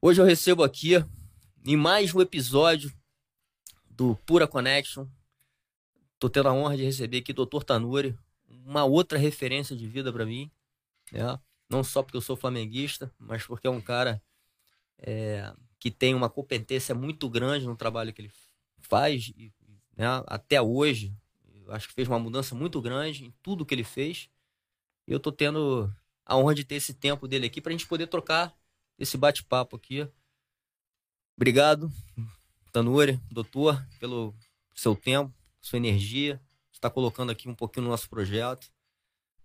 Hoje eu recebo aqui, em mais um episódio do Pura Connection, tô tendo a honra de receber aqui o Dr. Tanuri, uma outra referência de vida para mim, né? Não só porque eu sou flamenguista, mas porque é um cara é, que tem uma competência muito grande no trabalho que ele faz, e, né? até hoje, acho que fez uma mudança muito grande em tudo que ele fez. E eu tô tendo a honra de ter esse tempo dele aqui para a gente poder trocar esse bate-papo aqui. Obrigado, Tanuri, doutor, pelo seu tempo, sua energia, está colocando aqui um pouquinho no nosso projeto.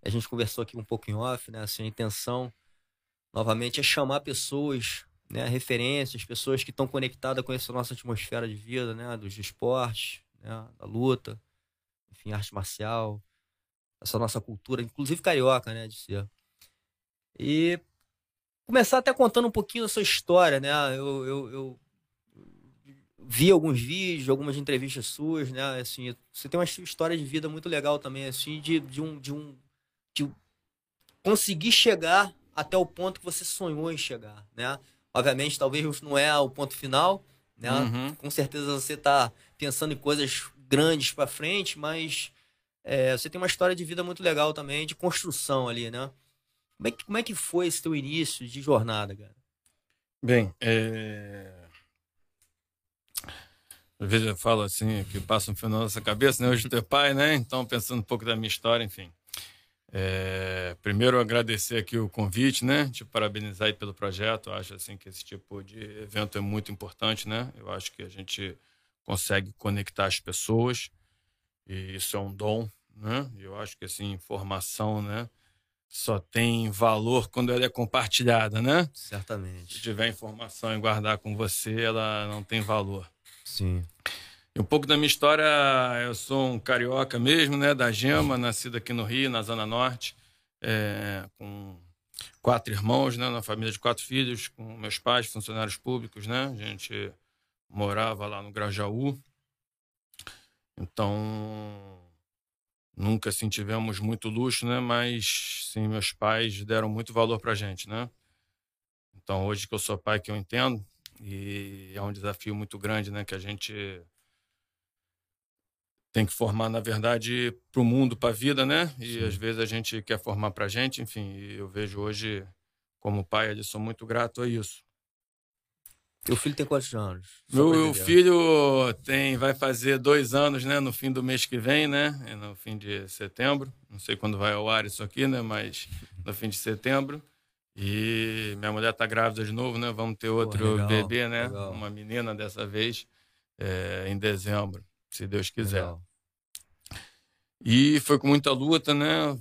A gente conversou aqui um pouco em off, né? Assim, a intenção, novamente, é chamar pessoas, né? Referências, pessoas que estão conectadas com essa nossa atmosfera de vida, né? Dos esportes, né? Da luta, enfim, arte marcial, essa nossa cultura, inclusive carioca, né? De ser. E começar até contando um pouquinho da sua história, né? Eu, eu, eu vi alguns vídeos, algumas entrevistas suas, né? Assim, você tem uma história de vida muito legal também, assim, de, de um, de um, de conseguir chegar até o ponto que você sonhou em chegar, né? Obviamente, talvez não é o ponto final, né? Uhum. Com certeza você está pensando em coisas grandes para frente, mas é, você tem uma história de vida muito legal também, de construção ali, né? Como é que, como é que foi esse teu início de jornada, cara? Bem, é... às vezes eu falo assim, que passa um fenômeno na nossa cabeça, né? Hoje tu é pai, né? Então, pensando um pouco da minha história, enfim. É... Primeiro, agradecer aqui o convite, né? Te parabenizar aí pelo projeto. Eu acho assim que esse tipo de evento é muito importante, né? Eu acho que a gente consegue conectar as pessoas e isso é um dom, né? Eu acho que assim, informação, né? Só tem valor quando ela é compartilhada, né? Certamente. Se tiver informação e guardar com você, ela não tem valor. Sim. E um pouco da minha história, eu sou um carioca mesmo, né? Da Gema, nascido aqui no Rio, na Zona Norte, é, com quatro irmãos, né? Uma família de quatro filhos, com meus pais, funcionários públicos, né? A gente morava lá no Grajaú. Então, nunca assim tivemos muito luxo, né? Mas sim, meus pais deram muito valor para gente, né? Então hoje que eu sou pai que eu entendo e é um desafio muito grande, né? Que a gente tem que formar na verdade para o mundo, para a vida, né? E sim. às vezes a gente quer formar para a gente, enfim. eu vejo hoje como pai, eu sou muito grato a isso. Teu filho tem quantos anos? Meu, meu filho tem, vai fazer dois anos, né? No fim do mês que vem, né? No fim de setembro. Não sei quando vai ao ar isso aqui, né? Mas no fim de setembro. E minha mulher tá grávida de novo, né? Vamos ter outro Pô, legal, bebê, né? Legal. Uma menina dessa vez, é, em dezembro, se Deus quiser. Legal. E foi com muita luta, né?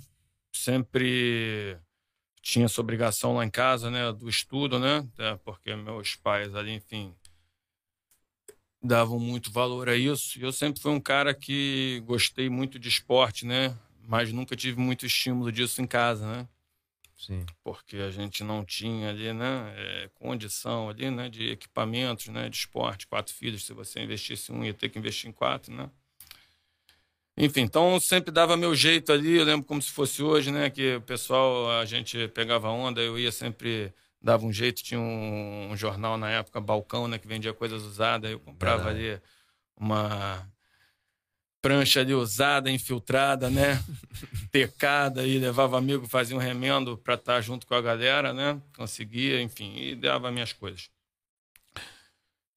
Sempre tinha essa obrigação lá em casa, né, do estudo, né, porque meus pais ali, enfim, davam muito valor a isso. E eu sempre fui um cara que gostei muito de esporte, né, mas nunca tive muito estímulo disso em casa, né. Sim. Porque a gente não tinha ali, né, é, condição ali, né, de equipamentos, né, de esporte. Quatro filhos, se você investisse um, ia ter que investir em quatro, né. Enfim, então sempre dava meu jeito ali, eu lembro como se fosse hoje, né? Que o pessoal, a gente pegava onda, eu ia sempre, dava um jeito, tinha um, um jornal na época, Balcão, né? Que vendia coisas usadas, eu comprava ali uma prancha ali usada, infiltrada, né? Tecada e levava amigo, fazia um remendo para estar tá junto com a galera, né? Conseguia, enfim, e dava minhas coisas.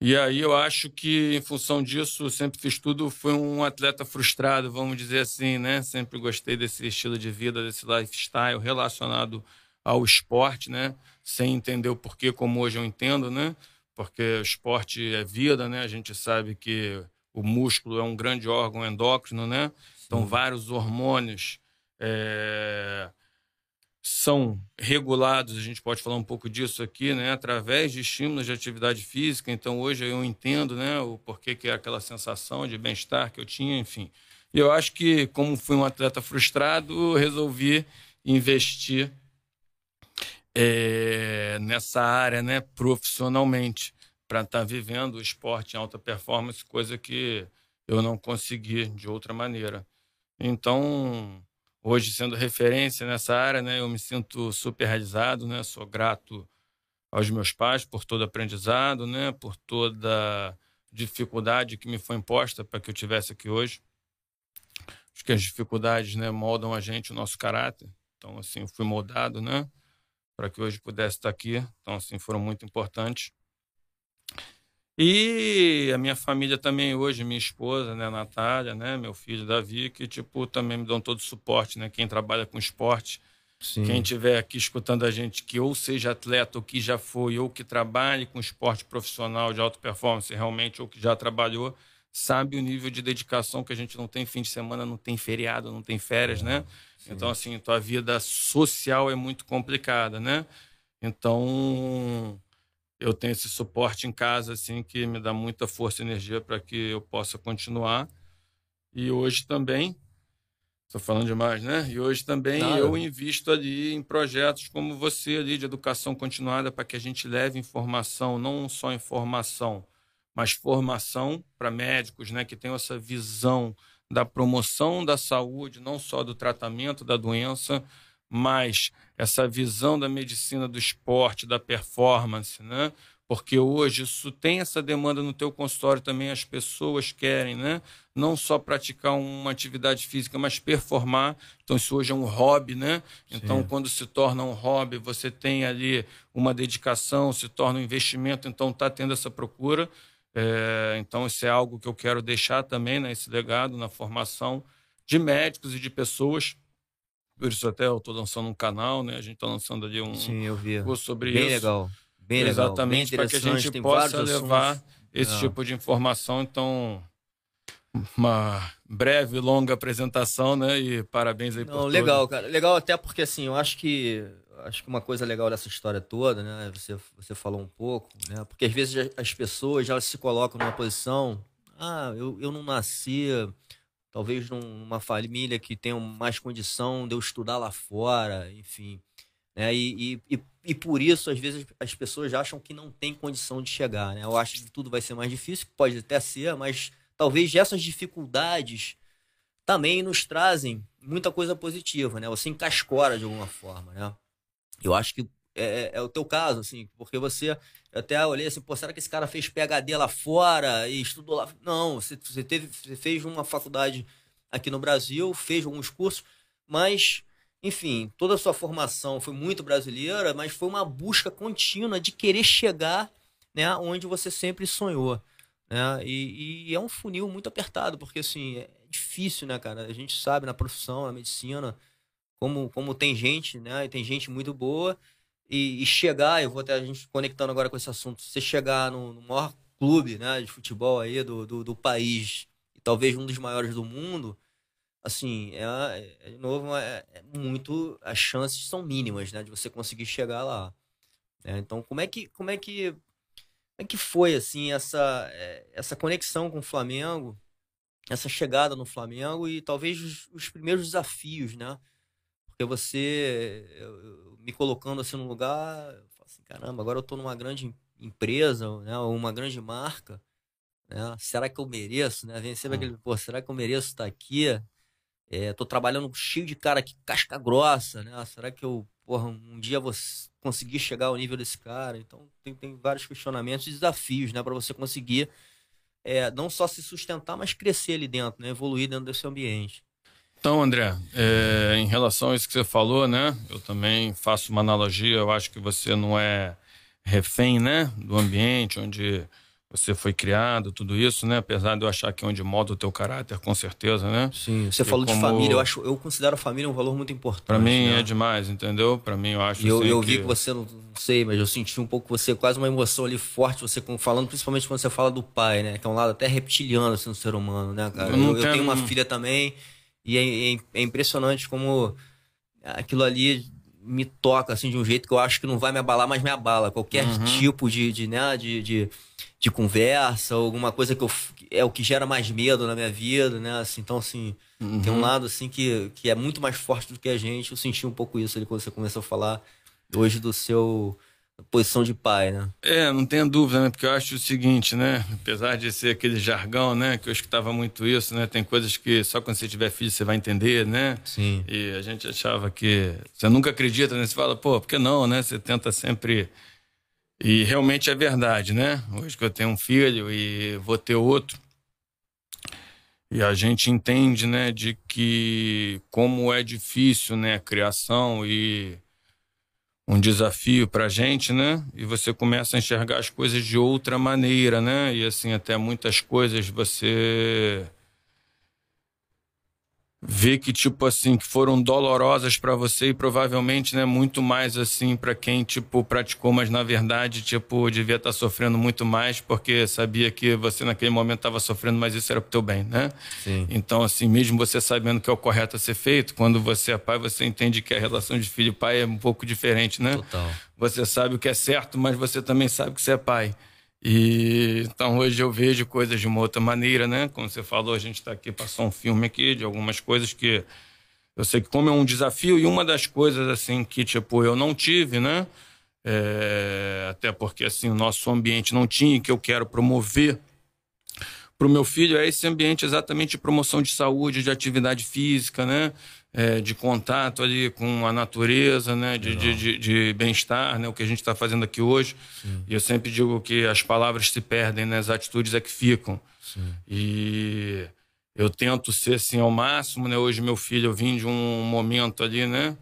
E aí eu acho que, em função disso, sempre fiz tudo. Fui um atleta frustrado, vamos dizer assim, né? Sempre gostei desse estilo de vida, desse lifestyle relacionado ao esporte, né? Sem entender o porquê, como hoje eu entendo, né? Porque o esporte é vida, né? A gente sabe que o músculo é um grande órgão endócrino, né? Então, vários hormônios. É são regulados, a gente pode falar um pouco disso aqui, né, através de estímulos de atividade física. Então, hoje eu entendo, né, o porquê que é aquela sensação de bem-estar que eu tinha, enfim. E eu acho que, como fui um atleta frustrado, resolvi investir é, nessa área, né, profissionalmente, para estar tá vivendo o esporte em alta performance, coisa que eu não consegui de outra maneira. Então, hoje sendo referência nessa área, né, eu me sinto super realizado, né, sou grato aos meus pais por todo aprendizado, né? Por toda dificuldade que me foi imposta para que eu tivesse aqui hoje. Acho que as dificuldades, né, moldam a gente, o nosso caráter. Então, assim, eu fui moldado, né, para que hoje pudesse estar aqui. Então, assim, foram muito importantes. E a minha família também hoje, minha esposa, né, Natália, né, meu filho Davi, que tipo também me dão todo o suporte, né, quem trabalha com esporte, Sim. quem tiver aqui escutando a gente que ou seja atleta ou que já foi ou que trabalhe com esporte profissional de alta performance realmente ou que já trabalhou, sabe o nível de dedicação que a gente não tem fim de semana, não tem feriado, não tem férias, é, né? Sim. Então assim, tua vida social é muito complicada, né? Então, eu tenho esse suporte em casa assim que me dá muita força e energia para que eu possa continuar. E hoje também Estou falando demais, né? E hoje também Nada. eu invisto ali em projetos como você ali de educação continuada para que a gente leve informação, não só informação, mas formação para médicos, né, que tenham essa visão da promoção da saúde, não só do tratamento da doença, mas essa visão da medicina do esporte, da performance, né? Porque hoje isso tem essa demanda no teu consultório também, as pessoas querem, né? Não só praticar uma atividade física, mas performar. Então isso hoje é um hobby, né? Então Sim. quando se torna um hobby, você tem ali uma dedicação, se torna um investimento, então está tendo essa procura. É, então isso é algo que eu quero deixar também, né? Esse legado na formação de médicos e de pessoas por isso até eu estou lançando um canal, né? A gente está lançando ali um Sim, eu vi. curso sobre bem isso. Legal. Bem legal. Exatamente, para que a gente possa levar assuntos. esse Não. tipo de informação. Então, uma breve, longa apresentação, né? E parabéns aí Não, por Legal, tudo. cara. Legal até porque, assim, eu acho que acho que uma coisa legal dessa história toda, né? Você, você falou um pouco, né? Porque às vezes as pessoas já se colocam numa posição, ah, eu, eu não nasci talvez numa família que tenha mais condição de eu estudar lá fora, enfim. Né? E, e, e, por isso, às vezes, as pessoas acham que não tem condição de chegar. Né? Eu acho que tudo vai ser mais difícil, pode até ser, mas talvez essas dificuldades também nos trazem muita coisa positiva, né? Você encascora de alguma forma, né? Eu acho que é, é, é o teu caso, assim, porque você até olhei assim, pô, será que esse cara fez PHD lá fora e estudou lá? Não, você, você, teve, você fez uma faculdade aqui no Brasil, fez alguns cursos, mas, enfim, toda a sua formação foi muito brasileira, mas foi uma busca contínua de querer chegar né, onde você sempre sonhou. Né? E, e é um funil muito apertado, porque assim, é difícil, né, cara? A gente sabe na profissão, na medicina, como, como tem gente, né? E tem gente muito boa e, e, chegar, eu vou até a gente conectando agora com esse assunto, você chegar no, no maior clube né, de futebol aí do, do, do, país, e talvez um dos maiores do mundo, assim, é, é de novo, é, é, muito, as chances são mínimas, né, de você conseguir chegar lá. É, então, como é que, como é que, como é que foi, assim, essa, é, essa conexão com o Flamengo, essa chegada no Flamengo e talvez os, os primeiros desafios, né, porque você, eu, me colocando assim no lugar, eu falo assim, caramba, agora eu tô numa grande empresa, né, uma grande marca, né? Será que eu mereço, né? Vem sempre hum. aquele, pô, será que eu mereço estar aqui? É, tô trabalhando cheio de cara aqui, casca grossa, né? Será que eu, porra, um dia vou conseguir chegar ao nível desse cara? Então, tem, tem vários questionamentos e desafios, né? para você conseguir é, não só se sustentar, mas crescer ali dentro, né? Evoluir dentro desse ambiente. Então, André, é, em relação a isso que você falou, né? Eu também faço uma analogia. Eu acho que você não é refém, né? Do ambiente onde você foi criado, tudo isso, né? Apesar de eu achar que é onde molda o teu caráter, com certeza, né? Sim, você e falou como... de família, eu acho, eu considero a família um valor muito importante. Para mim né? é demais, entendeu? Para mim eu acho. E eu, assim, eu que... vi que você não sei, mas eu senti um pouco você quase uma emoção ali forte, você falando principalmente quando você fala do pai, né? Que é um lado até reptiliano assim, no ser humano, né, cara? Eu, eu, eu tenho uma filha também. E é, é, é, impressionante como aquilo ali me toca assim de um jeito que eu acho que não vai me abalar, mas me abala. Qualquer uhum. tipo de, de, né, de, de, de, conversa, alguma coisa que eu, é o que gera mais medo na minha vida, né? Assim, então, assim, uhum. tem um lado assim que, que é muito mais forte do que a gente. Eu senti um pouco isso ali quando você começou a falar hoje do seu posição de pai, né? É, não tenho dúvida, né? Porque eu acho o seguinte, né? Apesar de ser aquele jargão, né? Que eu escutava muito isso, né? Tem coisas que só quando você tiver filho você vai entender, né? Sim. E a gente achava que... Você nunca acredita, né? Você fala, pô, por que não, né? Você tenta sempre E realmente é verdade, né? Hoje que eu tenho um filho e vou ter outro, e a gente entende, né, de que como é difícil, né, a criação e um desafio para a gente, né? E você começa a enxergar as coisas de outra maneira, né? E assim até muitas coisas você ver que tipo assim que foram dolorosas para você e provavelmente né muito mais assim para quem tipo praticou mas na verdade tipo devia estar tá sofrendo muito mais porque sabia que você naquele momento estava sofrendo mas isso era pro teu bem né Sim. então assim mesmo você sabendo que é o correto a ser feito quando você é pai você entende que a relação de filho e pai é um pouco diferente né Total. você sabe o que é certo mas você também sabe que você é pai e então hoje eu vejo coisas de uma outra maneira, né? Como você falou, a gente está aqui passou um filme aqui de algumas coisas que eu sei que como é um desafio e uma das coisas assim que tipo eu não tive, né? É, até porque assim o nosso ambiente não tinha que eu quero promover para o meu filho é esse ambiente exatamente de promoção de saúde, de atividade física, né? É, de contato ali com a natureza, né, de, de, de, de bem-estar, né, o que a gente está fazendo aqui hoje. Sim. E eu sempre digo que as palavras se perdem, né, as atitudes é que ficam. Sim. E eu tento ser assim ao máximo, né? Hoje meu filho, eu vim de um momento ali, né?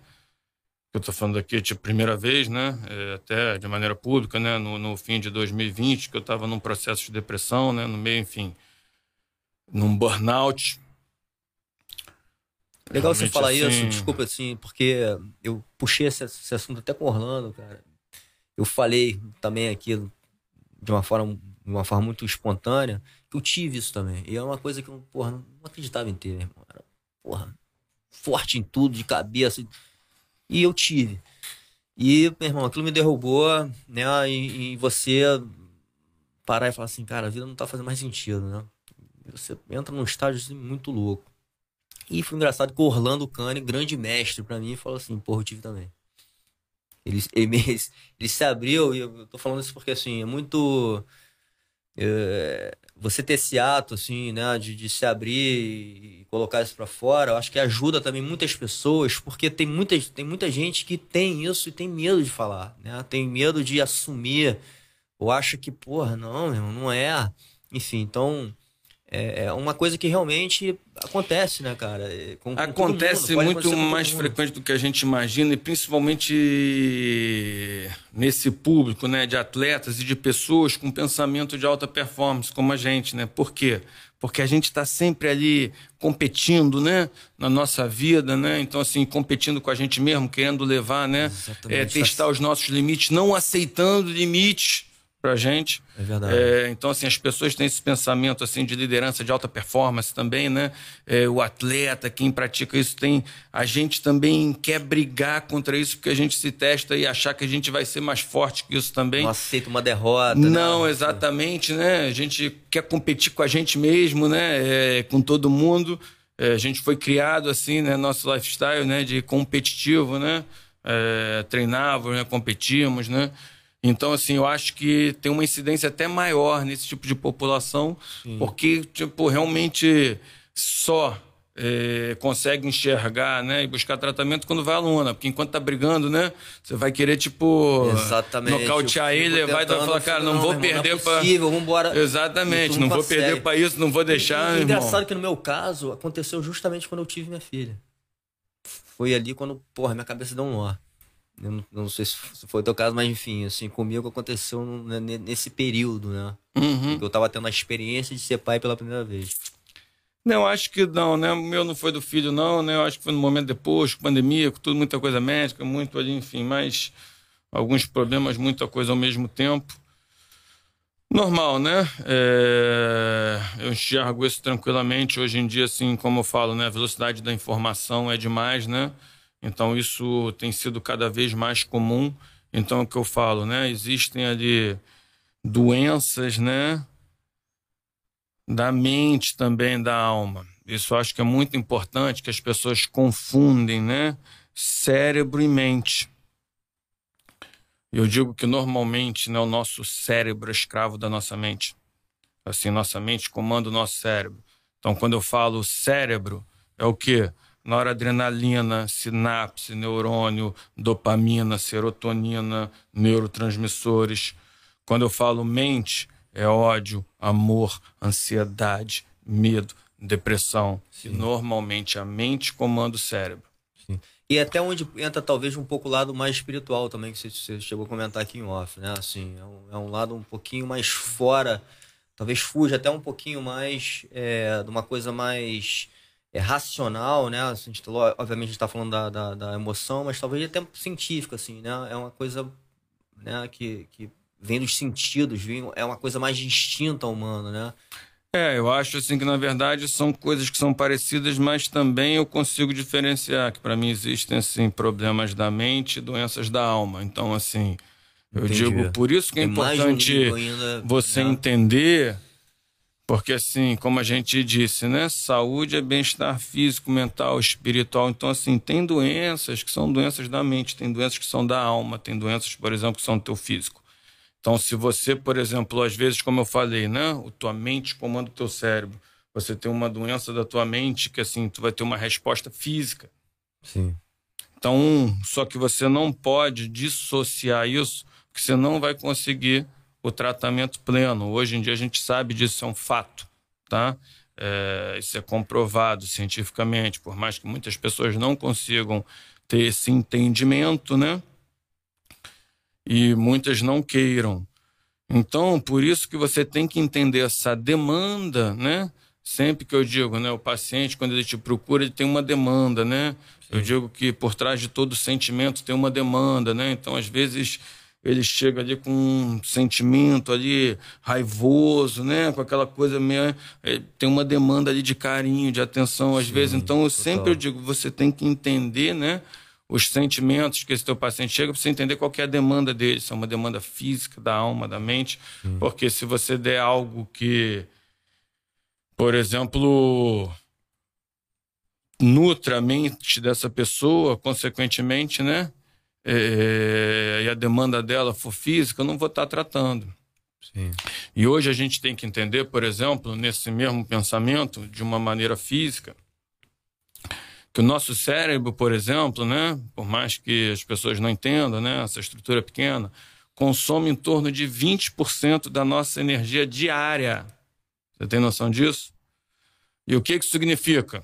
Eu estou falando aqui de primeira vez, né? É, até de maneira pública, né? No, no fim de 2020, que eu estava num processo de depressão, né? No meio, enfim, num burnout Legal você falar assim... isso, desculpa assim, porque eu puxei esse, esse, assunto até com o Orlando, cara. Eu falei também aqui de uma forma, de uma forma muito espontânea que eu tive isso também. E é uma coisa que eu, porra, não acreditava em ter, irmão. Era, porra, forte em tudo, de cabeça. E eu tive. E, meu irmão, aquilo me derrubou, né? E, e você parar e falar assim, cara, a vida não tá fazendo mais sentido, né? Você entra num estágio assim, muito louco. E foi engraçado que o Orlando Cane, grande mestre para mim, falou assim: porra, eu tive também. Ele, ele, ele se abriu, e eu tô falando isso porque assim, é muito. É, você ter esse ato, assim, né, de, de se abrir e colocar isso para fora, eu acho que ajuda também muitas pessoas, porque tem muita, tem muita gente que tem isso e tem medo de falar, né, tem medo de assumir, ou acha que, porra, não, não é. Enfim, então, é, é uma coisa que realmente acontece, né, cara? É, com, com acontece muito mais frequente do que a gente imagina, e principalmente nesse público, né, de atletas e de pessoas com pensamento de alta performance, como a gente, né? Por quê? Porque a gente está sempre ali competindo, né, na nossa vida, né? Então assim, competindo com a gente mesmo, querendo levar, né, é, testar os nossos limites, não aceitando limites pra gente. É verdade. É, então, assim, as pessoas têm esse pensamento, assim, de liderança de alta performance também, né? É, o atleta, quem pratica isso tem... A gente também quer brigar contra isso porque a gente se testa e achar que a gente vai ser mais forte que isso também. Não aceita uma derrota, né? Não, né? exatamente, né? A gente quer competir com a gente mesmo, né? É, com todo mundo. É, a gente foi criado, assim, né? Nosso lifestyle, né? De competitivo, né? É, treinávamos, né? competíamos, né? Então, assim, eu acho que tem uma incidência até maior nesse tipo de população, Sim. porque, tipo, realmente só é, consegue enxergar, né, e buscar tratamento quando vai à luna, porque enquanto tá brigando, né, você vai querer, tipo, Exatamente. nocautear ele, vai falar, cara, não, não vou perder não é possível, pra... vambora. Exatamente, não vou perder para isso, não vou deixar, e, e, Engraçado que no meu caso, aconteceu justamente quando eu tive minha filha. Foi ali quando, porra, minha cabeça deu um nó. Eu não, não, sei se foi o teu caso, mas enfim, assim, comigo aconteceu nesse período, né? Uhum. eu tava tendo a experiência de ser pai pela primeira vez. Não, acho que não, né? O meu não foi do filho, não, né? Eu acho que foi no momento depois, com pandemia, com tudo, muita coisa médica, muito ali, enfim, mas alguns problemas, muita coisa ao mesmo tempo. Normal, né? É... Eu enxergo isso tranquilamente. Hoje em dia, assim, como eu falo, né? A velocidade da informação é demais, né? Então isso tem sido cada vez mais comum. Então é o que eu falo, né? Existem ali doenças, né? Da mente também, da alma. Isso eu acho que é muito importante que as pessoas confundem, né? Cérebro e mente. Eu digo que normalmente né, o nosso cérebro é escravo da nossa mente. Assim, nossa mente comanda o nosso cérebro. Então, quando eu falo cérebro, é o quê? Noradrenalina, sinapse, neurônio, dopamina, serotonina, neurotransmissores. Quando eu falo mente, é ódio, amor, ansiedade, medo, depressão. Sim. E normalmente a mente comanda o cérebro. Sim. E até onde entra talvez um pouco o lado mais espiritual também, que você, chegou a comentar aqui em off, né? Assim, é um, é um lado um pouquinho mais fora, talvez fuja até um pouquinho mais é, de uma coisa mais é, racional, né? A gente, obviamente a gente está falando da, da, da, emoção, mas talvez até científica, assim, né? É uma coisa né, que, que vem dos sentidos, vem, é uma coisa mais distinta humana, né? É, eu acho assim que na verdade são coisas que são parecidas, mas também eu consigo diferenciar que para mim existem assim problemas da mente, e doenças da alma. Então assim, eu Entendi. digo por isso que é importante ainda, você né? entender, porque assim, como a gente disse, né, saúde é bem-estar físico, mental, espiritual. Então assim, tem doenças que são doenças da mente, tem doenças que são da alma, tem doenças, por exemplo, que são do teu físico. Então, se você, por exemplo, às vezes, como eu falei, né, o tua mente comanda o teu cérebro. Você tem uma doença da tua mente que assim, tu vai ter uma resposta física. Sim. Então, só que você não pode dissociar isso, porque você não vai conseguir o tratamento pleno. Hoje em dia a gente sabe disso, é um fato, tá? É, isso é comprovado cientificamente, por mais que muitas pessoas não consigam ter esse entendimento, né? e muitas não queiram. Então, por isso que você tem que entender essa demanda, né? Sempre que eu digo, né, o paciente quando ele te procura, ele tem uma demanda, né? Sim. Eu digo que por trás de todo sentimento tem uma demanda, né? Então, às vezes ele chega ali com um sentimento ali raivoso, né? Com aquela coisa meio. Eh, tem uma demanda ali de carinho, de atenção, às Sim, vezes. Então, eu total. sempre eu digo, você tem que entender, né? os sentimentos que esse teu paciente chega para você entender qual é a demanda dele, se é uma demanda física, da alma, da mente, porque se você der algo que, por exemplo, nutra a mente dessa pessoa, consequentemente, né? É, e a demanda dela for física, eu não vou estar tratando. Sim. E hoje a gente tem que entender, por exemplo, nesse mesmo pensamento, de uma maneira física, que o nosso cérebro, por exemplo, né, por mais que as pessoas não entendam, né, essa estrutura pequena, consome em torno de 20% da nossa energia diária. Você tem noção disso? E o que isso significa?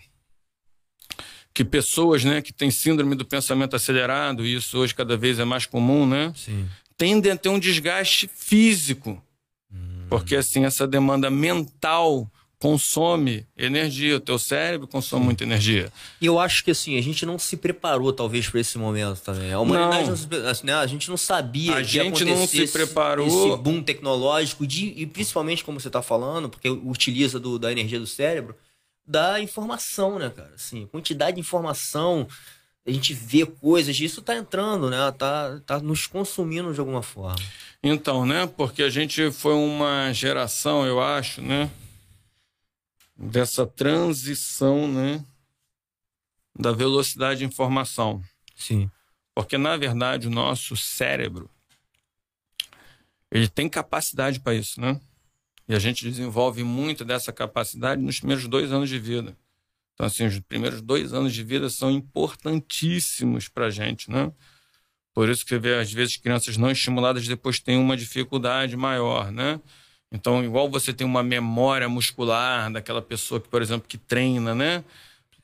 Que pessoas, né, que têm síndrome do pensamento acelerado, e isso hoje cada vez é mais comum, né, Sim. tendem a ter um desgaste físico. Hum. Porque assim, essa demanda mental consome energia, o teu cérebro consome Sim. muita energia. E eu acho que assim, a gente não se preparou talvez para esse momento também. A humanidade não. não assim, né? a gente não sabia a gente não se preparou esse boom tecnológico de, e principalmente como você está falando, porque utiliza do, da energia do cérebro, da informação, né, cara? Assim, quantidade de informação, a gente vê coisas, isso está entrando, né? Tá, tá nos consumindo de alguma forma. Então, né? Porque a gente foi uma geração, eu acho, né? dessa transição, né, da velocidade de informação. Sim. Porque na verdade o nosso cérebro ele tem capacidade para isso, né? E a gente desenvolve muito dessa capacidade nos primeiros dois anos de vida. Então, assim, os primeiros dois anos de vida são importantíssimos para a gente, né? Por isso que vê, às vezes, crianças não estimuladas depois têm uma dificuldade maior, né? Então, igual você tem uma memória muscular daquela pessoa que, por exemplo, que treina, né?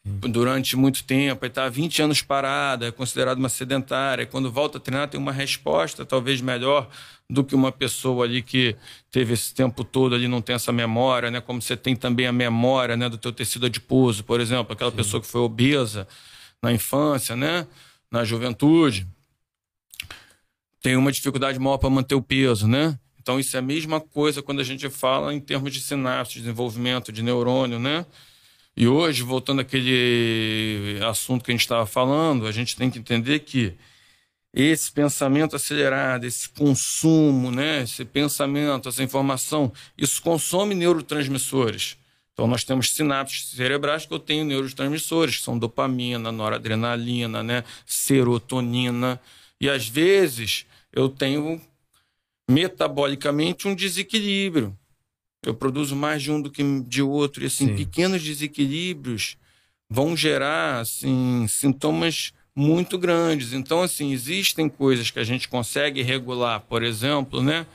Durante muito tempo, está 20 anos parada, é considerado uma sedentária. E quando volta a treinar, tem uma resposta talvez melhor do que uma pessoa ali que teve esse tempo todo ali não tem essa memória, né? Como você tem também a memória, né, do teu tecido adiposo, por exemplo, aquela Sim. pessoa que foi obesa na infância, né, na juventude, tem uma dificuldade maior para manter o peso, né? Então, isso é a mesma coisa quando a gente fala em termos de sinapse, desenvolvimento de neurônio, né? E hoje, voltando àquele assunto que a gente estava falando, a gente tem que entender que esse pensamento acelerado, esse consumo, né, esse pensamento, essa informação, isso consome neurotransmissores. Então, nós temos sinapses cerebrais que eu tenho neurotransmissores, que são dopamina, noradrenalina, né, serotonina. E, às vezes, eu tenho metabolicamente um desequilíbrio. Eu produzo mais de um do que de outro. E assim, Sim. pequenos desequilíbrios vão gerar assim, sintomas muito grandes. Então, assim, existem coisas que a gente consegue regular, por exemplo, né?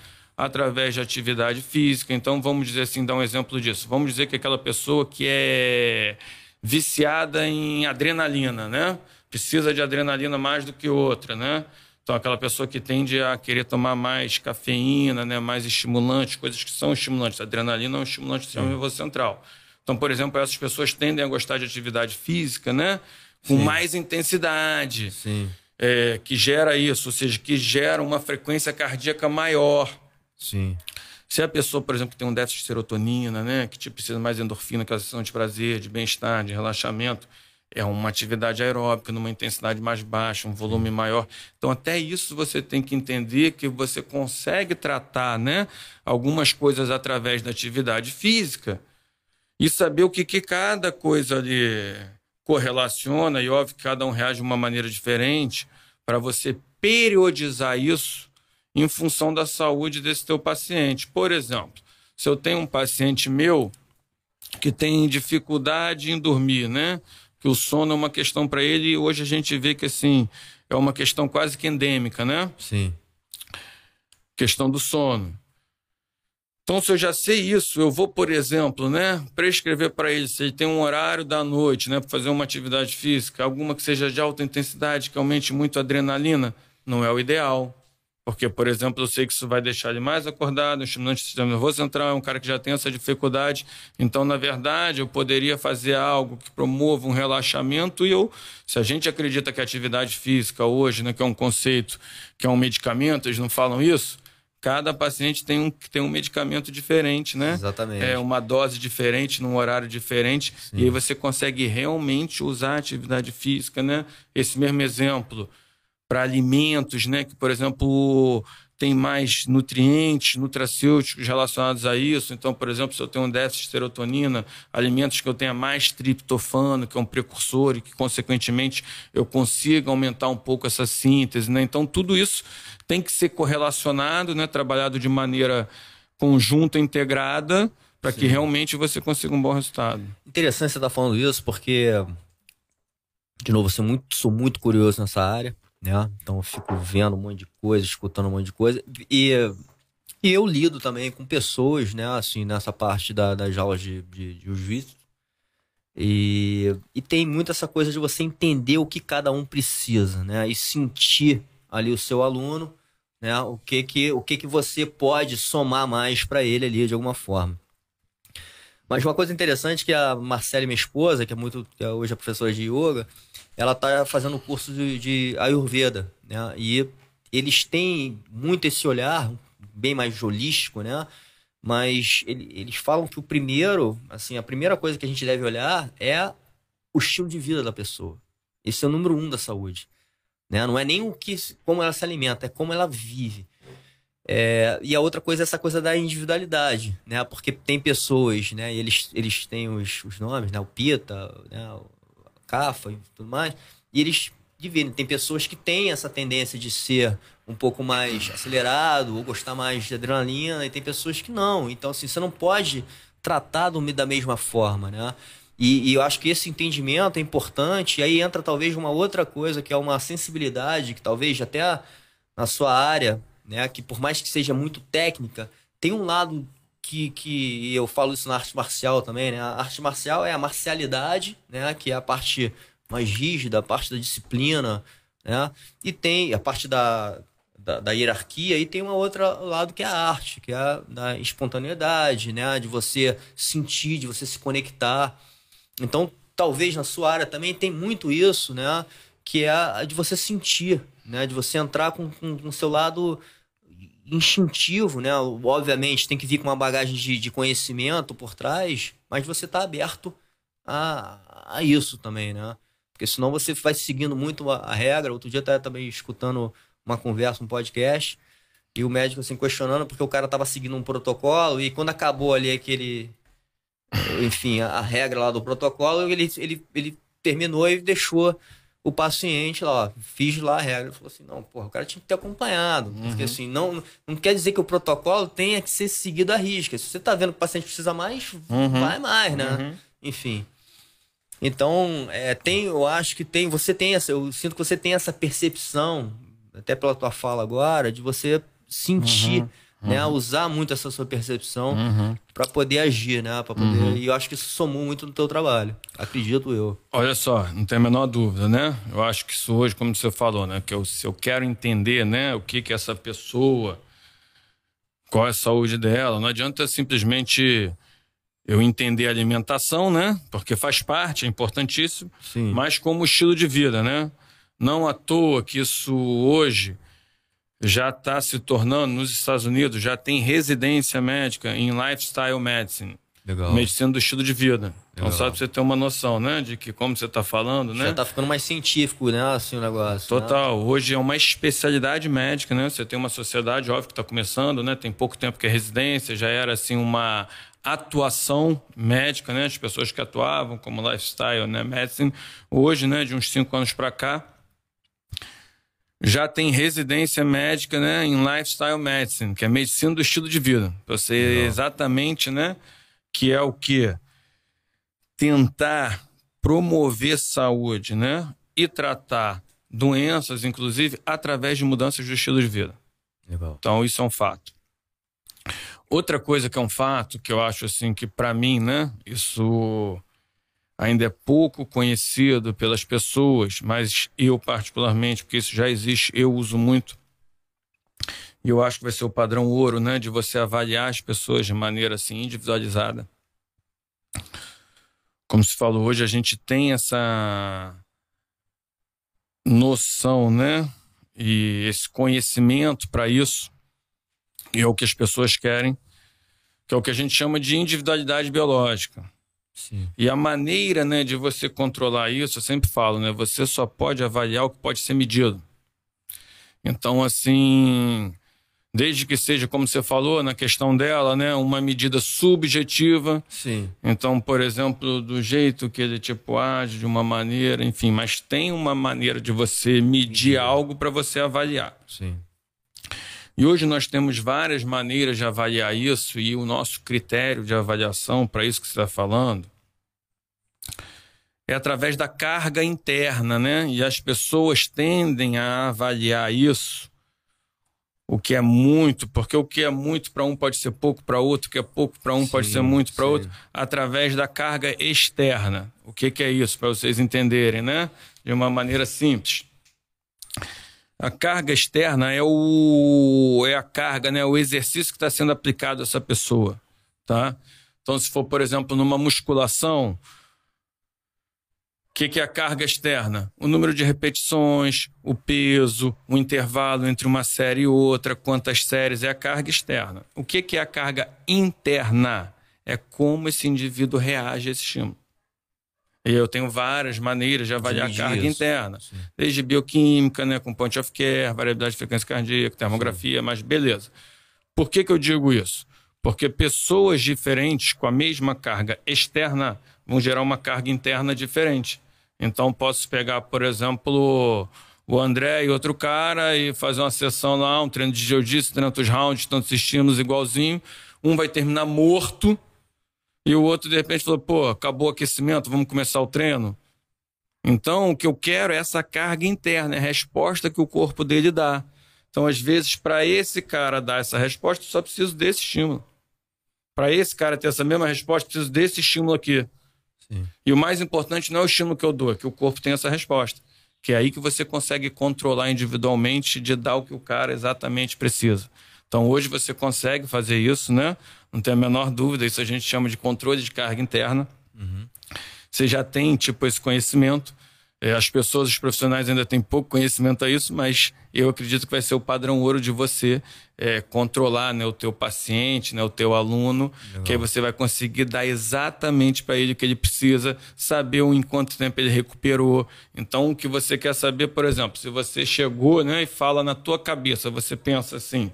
através de atividade física. Então, vamos dizer assim, dar um exemplo disso. Vamos dizer que aquela pessoa que é viciada em adrenalina, né? Precisa de adrenalina mais do que outra, né? Então, aquela pessoa que tende a querer tomar mais cafeína, né? mais estimulantes, coisas que são estimulantes. A adrenalina é um estimulante do sistema nervoso central. Então, por exemplo, essas pessoas tendem a gostar de atividade física, né? Com Sim. mais intensidade. Sim. É, que gera isso, ou seja, que gera uma frequência cardíaca maior. Sim. Se a pessoa, por exemplo, que tem um déficit de serotonina, né, que tipo, precisa mais endorfina, aquela sensação de prazer, de bem-estar, de relaxamento, é uma atividade aeróbica numa intensidade mais baixa, um volume maior. Então, até isso você tem que entender que você consegue tratar né, algumas coisas através da atividade física e saber o que, que cada coisa ali correlaciona, e óbvio que cada um reage de uma maneira diferente, para você periodizar isso em função da saúde desse teu paciente. Por exemplo, se eu tenho um paciente meu que tem dificuldade em dormir, né? Que o sono é uma questão para ele e hoje a gente vê que assim é uma questão quase que endêmica, né? Sim. Questão do sono. Então, se eu já sei isso, eu vou, por exemplo, né, prescrever para ele, se ele tem um horário da noite, né, para fazer uma atividade física, alguma que seja de alta intensidade, que aumente muito a adrenalina, não é o ideal. Porque, por exemplo, eu sei que isso vai deixar ele mais acordado, um estimulante do sistema nervoso central, é um cara que já tem essa dificuldade. Então, na verdade, eu poderia fazer algo que promova um relaxamento e eu, se a gente acredita que a atividade física hoje, né, que é um conceito, que é um medicamento, eles não falam isso, cada paciente tem um, tem um medicamento diferente, né? Exatamente. É uma dose diferente, num horário diferente, Sim. e aí você consegue realmente usar a atividade física, né? Esse mesmo exemplo para alimentos, né? Que, por exemplo, tem mais nutrientes, nutracêuticos relacionados a isso. Então, por exemplo, se eu tenho um déficit de serotonina, alimentos que eu tenha mais triptofano, que é um precursor, e que, consequentemente, eu consiga aumentar um pouco essa síntese. Né? Então, tudo isso tem que ser correlacionado, né? trabalhado de maneira conjunta, integrada, para que realmente você consiga um bom resultado. Interessante você estar tá falando isso, porque, de novo, eu sou muito, sou muito curioso nessa área né? Então eu fico vendo um monte de coisa, escutando um monte de coisa. E, e eu lido também com pessoas, né? Assim, nessa parte da, das aulas de, de, de jiu-jitsu. E, e tem muito essa coisa de você entender o que cada um precisa, né? E sentir ali o seu aluno, né? O que que, o que, que você pode somar mais para ele ali de alguma forma. Mas uma coisa interessante que a Marcele, minha esposa, que é muito que hoje é professora de yoga, ela está fazendo curso de, de, Ayurveda, né? E eles têm muito esse olhar bem mais holístico, né? Mas ele, eles falam que o primeiro, assim, a primeira coisa que a gente deve olhar é o estilo de vida da pessoa. Esse é o número um da saúde, né? Não é nem o que, como ela se alimenta, é como ela vive. É, e a outra coisa é essa coisa da individualidade, né? Porque tem pessoas, né? Eles, eles têm os, os nomes, né? O Pita, né? CAFA e tudo mais, e eles dividem. Tem pessoas que têm essa tendência de ser um pouco mais acelerado ou gostar mais de adrenalina, e tem pessoas que não. Então, assim, você não pode tratar da mesma forma, né? E, e, eu acho que esse entendimento é importante. E aí entra talvez uma outra coisa, que é uma sensibilidade, que talvez até na sua área, né, que por mais que seja muito técnica, tem um lado que, que eu falo isso na arte marcial também, né? A arte marcial é a marcialidade, né? Que é a parte mais rígida, a parte da disciplina, né? E tem a parte da, da, da hierarquia e tem um outro lado que é a arte, que é a da espontaneidade, né? De você sentir, de você se conectar. Então, talvez na sua área também tem muito isso, né? Que é a de você sentir, né? De você entrar com o seu lado instintivo, né? Obviamente tem que vir com uma bagagem de, de conhecimento por trás, mas você está aberto a, a isso também, né? Porque senão você vai seguindo muito a, a regra. Outro dia eu estava também escutando uma conversa, um podcast, e o médico assim questionando porque o cara estava seguindo um protocolo e quando acabou ali aquele enfim, a, a regra lá do protocolo, ele, ele, ele terminou e deixou o paciente lá, ó, fiz lá a regra. Ele falou assim: não, porra, o cara tinha que ter acompanhado. Uhum. Porque assim, não, não quer dizer que o protocolo tenha que ser seguido à risca. Se você tá vendo que o paciente precisa mais, uhum. vai mais, né? Uhum. Enfim. Então, é, tem, eu acho que tem, você tem essa, eu sinto que você tem essa percepção, até pela tua fala agora, de você sentir uhum. né? Usar muito essa sua percepção Uhum. para poder agir, né? Para poder. E eu acho que isso somou muito no teu trabalho. Acredito eu. Olha só, não tem a menor dúvida, né? Eu acho que isso hoje, como você falou, né? Que eu, se eu quero entender, né? O que que essa pessoa, qual é a saúde dela, não adianta simplesmente eu entender a alimentação, né? Porque faz parte, é importantíssimo, Sim. mas como estilo de vida, né? Não à toa que isso hoje já está se tornando, nos Estados Unidos, já tem residência médica em lifestyle medicine, Legal. medicina do estilo de vida. Então, Legal. só para você ter uma noção, né? De que, como você está falando, né? Já tá ficando mais científico, né? Assim o negócio. né? Total. Hoje é uma especialidade médica, né? Você tem uma sociedade, óbvio, que está começando, né? Tem pouco tempo que é residência, já era assim uma atuação médica, né? As pessoas que atuavam como lifestyle, né? Medicine. Hoje, né? De uns cinco anos para cá, já tem residência médica, né? Em lifestyle medicine, que é medicina do estilo de vida. Você exatamente, né? Que é o que tentar promover saúde, né? E tratar doenças, inclusive, através de mudanças do estilo de vida. Legal. Então, isso é um fato. Outra coisa que é um fato, que eu acho assim que para mim, né, isso ainda é pouco conhecido pelas pessoas, mas eu particularmente, porque isso já existe, eu uso muito. E eu acho que vai ser o padrão ouro, né, de você avaliar as pessoas de maneira assim individualizada. Como se falou hoje, a gente tem essa noção, né, e esse conhecimento para isso, e é o que as pessoas querem, que é o que a gente chama de individualidade biológica. Sim. E a maneira né, de você controlar isso, eu sempre falo, né, você só pode avaliar o que pode ser medido. Então, assim, desde que seja, como você falou na questão dela, né, uma medida subjetiva, Sim. então, por exemplo, do jeito que ele tipo age, de uma maneira, enfim, mas tem uma maneira de você medir algo para você avaliar. Sim. E hoje nós temos várias maneiras de avaliar isso e o nosso critério de avaliação para isso que você está falando é através da carga interna, né? E as pessoas tendem a avaliar isso, o que é muito, porque o que é muito para um pode ser pouco para outro, o que é pouco para um pode Sim, ser muito para outro, através da carga externa. O que, que é isso, para vocês entenderem, né? De uma maneira simples. A carga externa é o é a carga, né, o exercício que está sendo aplicado a essa pessoa, tá? Então, se for, por exemplo, numa musculação, o que, que é a carga externa? O número de repetições, o peso, o intervalo entre uma série e outra, quantas séries é a carga externa. O que, que é a carga interna? É como esse indivíduo reage a esse estímulo. E eu tenho várias maneiras de avaliar a carga isso. interna Sim. desde bioquímica, né, com point of care, variabilidade de frequência cardíaca, termografia, mas beleza. Por que, que eu digo isso? Porque pessoas diferentes com a mesma carga externa vão gerar uma carga interna diferente. Então, posso pegar, por exemplo, o André e outro cara e fazer uma sessão lá, um treino de jiu-jitsu, tantos rounds, tantos estímulos igualzinho. Um vai terminar morto e o outro, de repente, falou: pô, acabou o aquecimento, vamos começar o treino. Então, o que eu quero é essa carga interna, é a resposta que o corpo dele dá. Então, às vezes, para esse cara dar essa resposta, eu só preciso desse estímulo. Para esse cara ter essa mesma resposta, eu preciso desse estímulo aqui. Sim. E o mais importante não é o estímulo que eu dou, é que o corpo tem essa resposta. Que é aí que você consegue controlar individualmente de dar o que o cara exatamente precisa. Então hoje você consegue fazer isso, né? Não tem a menor dúvida, isso a gente chama de controle de carga interna. Você já tem, tipo, esse conhecimento. É, as pessoas, os profissionais ainda têm pouco conhecimento a isso, mas eu acredito que vai ser o padrão ouro de você é, controlar né, o teu paciente, né, o teu aluno, que aí você vai conseguir dar exatamente para ele o que ele precisa, saber o em quanto tempo ele recuperou. Então, o que você quer saber, por exemplo, se você chegou né, e fala na tua cabeça, você pensa assim,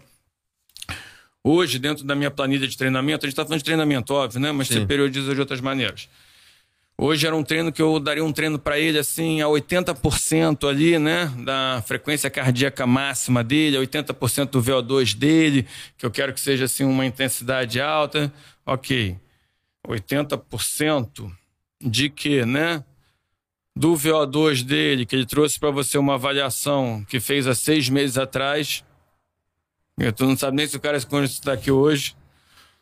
Hoje, dentro da minha planilha de treinamento, a gente está falando de treinamento, óbvio, né? Mas Sim. você periodiza de outras maneiras. Hoje era um treino que eu daria um treino para ele assim a 80% ali, né, da frequência cardíaca máxima dele, a 80% do VO2 dele, que eu quero que seja assim uma intensidade alta. OK. 80% de que, né? Do VO2 dele, que ele trouxe para você uma avaliação que fez há seis meses atrás, Tu não sabe nem se o cara está aqui hoje.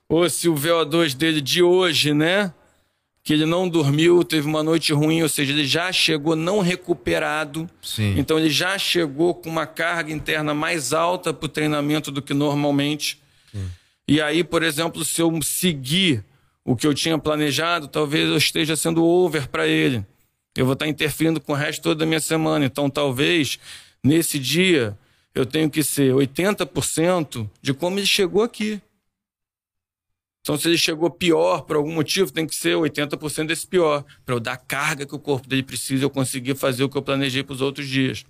Ou se o VO2 dele de hoje, né? Que ele não dormiu, teve uma noite ruim, ou seja, ele já chegou não recuperado. Sim. Então ele já chegou com uma carga interna mais alta para o treinamento do que normalmente. Sim. E aí, por exemplo, se eu seguir o que eu tinha planejado, talvez eu esteja sendo over para ele. Eu vou estar interferindo com o resto toda da minha semana. Então, talvez nesse dia eu tenho que ser 80% de como ele chegou aqui. Então, se ele chegou pior por algum motivo, tem que ser 80% desse pior, para eu dar a carga que o corpo dele precisa eu conseguir fazer o que eu planejei para os outros dias.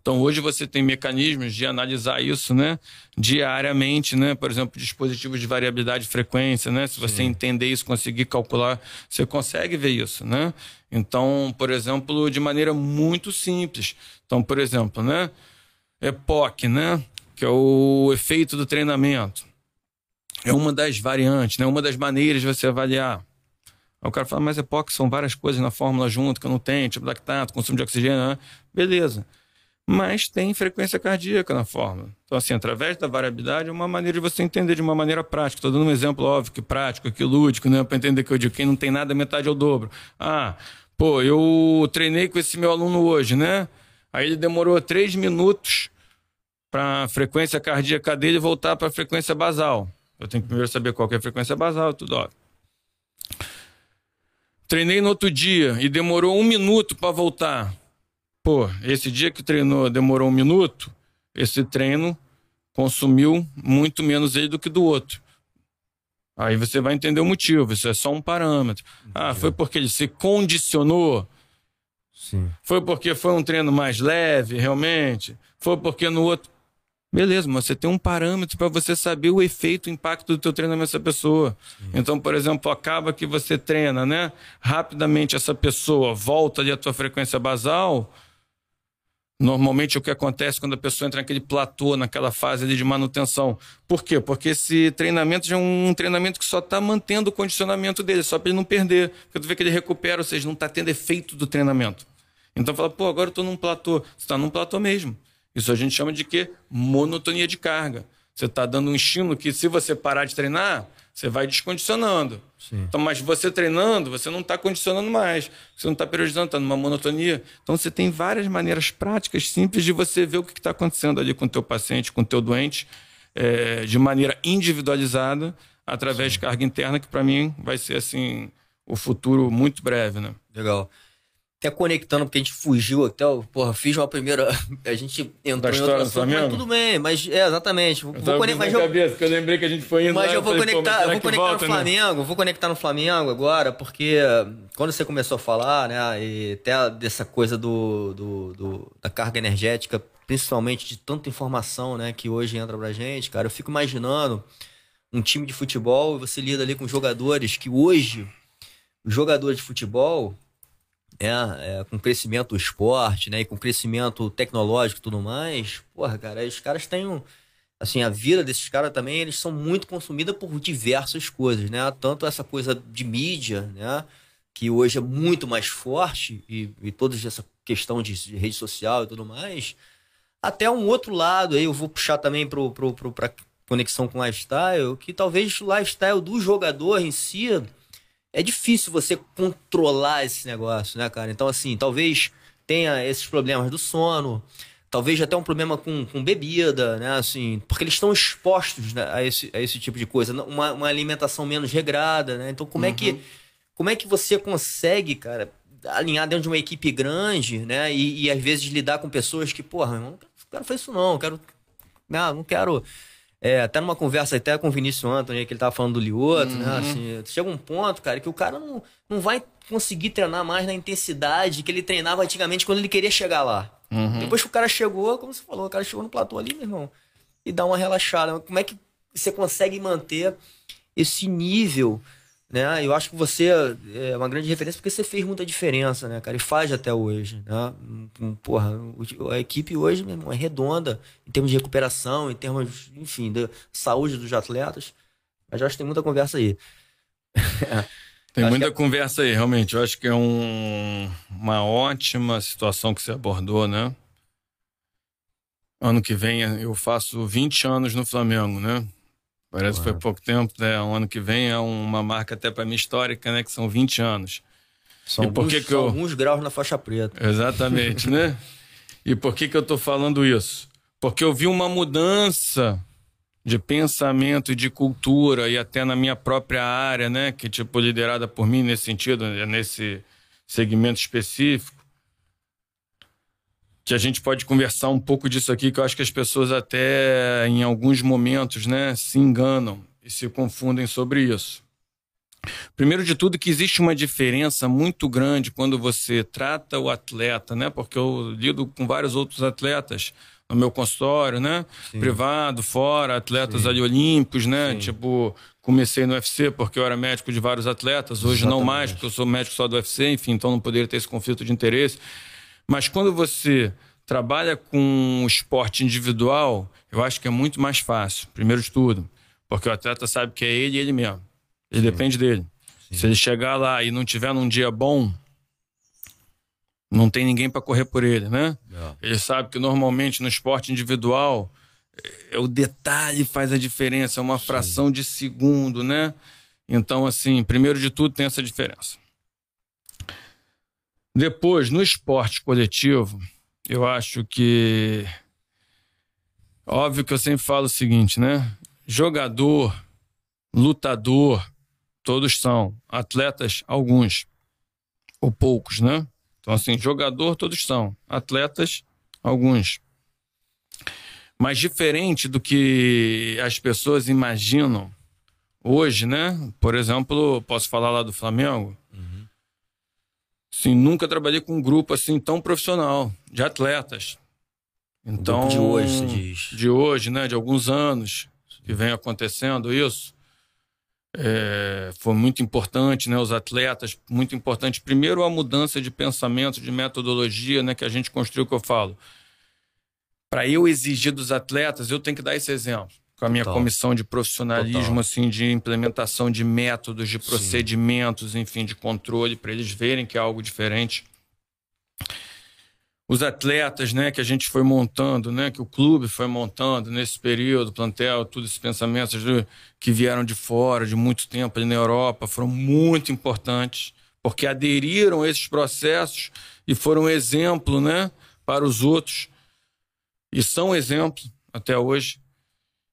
Então, hoje você tem mecanismos de analisar isso, né, diariamente, né, por exemplo, dispositivos de variabilidade de frequência, né, se você Sim. entender isso, conseguir calcular, você consegue ver isso, né. Então, por exemplo, de maneira muito simples. Então, por exemplo, né, EPOC, né, que é o efeito do treinamento é uma das variantes, né? uma das maneiras de você avaliar. Aí o cara fala, mas EPOC são várias coisas na fórmula junto que eu não tenho, tipo lactato, consumo de oxigênio, né? beleza. Mas tem frequência cardíaca na fórmula. Então, assim, através da variabilidade é uma maneira de você entender de uma maneira prática. Estou dando um exemplo óbvio, que prático, que lúdico, né? Para entender que eu digo, quem não tem nada, metade é o dobro. Ah, pô, eu treinei com esse meu aluno hoje, né? Aí ele demorou três minutos para a frequência cardíaca dele voltar para a frequência basal. Eu tenho que primeiro saber qual é a frequência basal, tudo ó. Treinei no outro dia e demorou um minuto para voltar. Pô, esse dia que treinou demorou um minuto, esse treino consumiu muito menos ele do que do outro. Aí você vai entender o motivo, isso é só um parâmetro. Ah, foi porque ele se condicionou? Sim. Foi porque foi um treino mais leve, realmente? Foi porque no outro. Beleza, mas você tem um parâmetro para você saber o efeito, o impacto do teu treinamento nessa pessoa. Sim. Então, por exemplo, acaba que você treina, né? Rapidamente essa pessoa volta ali à tua frequência basal. Normalmente o que acontece quando a pessoa entra naquele platô, naquela fase ali de manutenção. Por quê? Porque esse treinamento já é um treinamento que só está mantendo o condicionamento dele, só para ele não perder. Porque tu vê que ele recupera, ou seja, não está tendo efeito do treinamento. Então fala, pô, agora eu estou num platô. Você está num platô mesmo. Isso a gente chama de quê? Monotonia de carga. Você está dando um estímulo que, se você parar de treinar, você vai descondicionando. Sim. Então, mas você treinando, você não está condicionando mais. Você não está periodizando, está numa monotonia. Então, você tem várias maneiras práticas, simples, de você ver o que está acontecendo ali com o teu paciente, com o teu doente, é, de maneira individualizada, através Sim. de carga interna, que para mim vai ser assim o futuro muito breve, né? Legal até conectando, porque a gente fugiu até, porra, fiz uma primeira. A gente entrou da em outra assunto, mas tudo bem, mas é, exatamente. Vou, vou conectar, mas eu, cabeça, que eu lembrei que a gente foi indo Mas lá, eu vou falei, conectar, eu vou conectar volta, no né? Flamengo, né? vou conectar no Flamengo agora, porque quando você começou a falar, né, e até dessa coisa do, do, do, da carga energética, principalmente de tanta informação, né, que hoje entra pra gente, cara, eu fico imaginando um time de futebol e você lida ali com jogadores que hoje, os jogadores de futebol é, é, com crescimento do esporte, né, e com crescimento tecnológico e tudo mais, porra, cara, os caras têm um, assim, a vida desses caras também, eles são muito consumidas por diversas coisas, né, tanto essa coisa de mídia, né, que hoje é muito mais forte e, e toda essa questão de, de, rede social e tudo mais, até um outro lado aí, eu vou puxar também pro, pro, pro, conexão com lifestyle, que talvez o lifestyle do jogador em si é difícil você controlar esse negócio, né, cara? Então, assim, talvez tenha esses problemas do sono, talvez até um problema com, com bebida, né? Assim, porque eles estão expostos né, a, esse, a esse tipo de coisa, uma, uma alimentação menos regrada, né? Então, como uhum. é que uhum. como é que você consegue, cara, alinhar dentro de uma equipe grande, né? E, e às vezes lidar com pessoas que, porra, eu não quero fazer isso não, quero, não, não quero é, até numa conversa até com o Vinícius Antony, que ele tava falando do Lioto, né, uhum. né? Assim, chega um ponto, cara, que o cara não, não vai conseguir treinar mais na intensidade que ele treinava antigamente quando ele queria chegar lá. Uhum. Depois que o cara chegou, como você falou, o cara chegou no platô ali, meu irmão, e dá uma relaxada. Como é que você consegue manter esse nível né? Eu acho que você é uma grande referência porque você fez muita diferença, né, cara? E faz até hoje, né? Porra, a equipe hoje, meu irmão, é redonda em termos de recuperação, em termos, enfim, da saúde dos atletas. Mas eu acho que tem muita conversa aí. Tem muita é... conversa aí, realmente. Eu acho que é um, uma ótima situação que você abordou, né? Ano que vem eu faço 20 anos no Flamengo, né? Parece que foi pouco tempo, né? Um ano que vem é uma marca até para mim histórica, né? Que são 20 anos. São, e por alguns, que que eu... alguns graus na faixa preta. Exatamente, né? E por que, que eu estou falando isso? Porque eu vi uma mudança de pensamento e de cultura e até na minha própria área, né, que tipo liderada por mim nesse sentido, nesse segmento específico, que a gente pode conversar um pouco disso aqui, que eu acho que as pessoas até em alguns momentos, né, se enganam e se confundem sobre isso. Primeiro de tudo, que existe uma diferença muito grande quando você trata o atleta, né? Porque eu lido com vários outros atletas no meu consultório, né? Sim. Privado, fora, atletas Sim. ali olímpicos, né? Sim. Tipo, comecei no UFC porque eu era médico de vários atletas, hoje Exatamente. não mais, porque eu sou médico só do UFC, enfim, então não poderia ter esse conflito de interesse. Mas quando você trabalha com o esporte individual, eu acho que é muito mais fácil, primeiro de tudo, porque o atleta sabe que é ele e ele mesmo. Ele depende dele. Se ele chegar lá e não tiver num dia bom, não tem ninguém para correr por ele, né? É. Ele sabe que normalmente no esporte individual é, o detalhe faz a diferença, é uma Sim. fração de segundo, né? Então, assim, primeiro de tudo tem essa diferença. Depois, no esporte coletivo, eu acho que. Óbvio que eu sempre falo o seguinte, né? Jogador, lutador, todos são. Atletas, alguns. Ou poucos, né? Então, assim, jogador, todos são. Atletas, alguns. Mas diferente do que as pessoas imaginam hoje, né? Por exemplo, posso falar lá do Flamengo? Sim, nunca trabalhei com um grupo assim tão profissional de atletas. Então, de hoje, se diz. De hoje, né? De alguns anos que vem acontecendo isso é, foi muito importante, né? Os atletas, muito importante. Primeiro, a mudança de pensamento, de metodologia, né? Que a gente construiu, que eu falo. Para eu exigir dos atletas, eu tenho que dar esse exemplo. Com a minha Total. comissão de profissionalismo, Total. assim, de implementação de métodos, de procedimentos, Sim. enfim, de controle, para eles verem que é algo diferente os atletas, né, que a gente foi montando, né, que o clube foi montando nesse período, plantel, todos esses pensamentos que vieram de fora, de muito tempo ali na Europa, foram muito importantes, porque aderiram a esses processos e foram exemplo, né, para os outros. E são exemplo até hoje.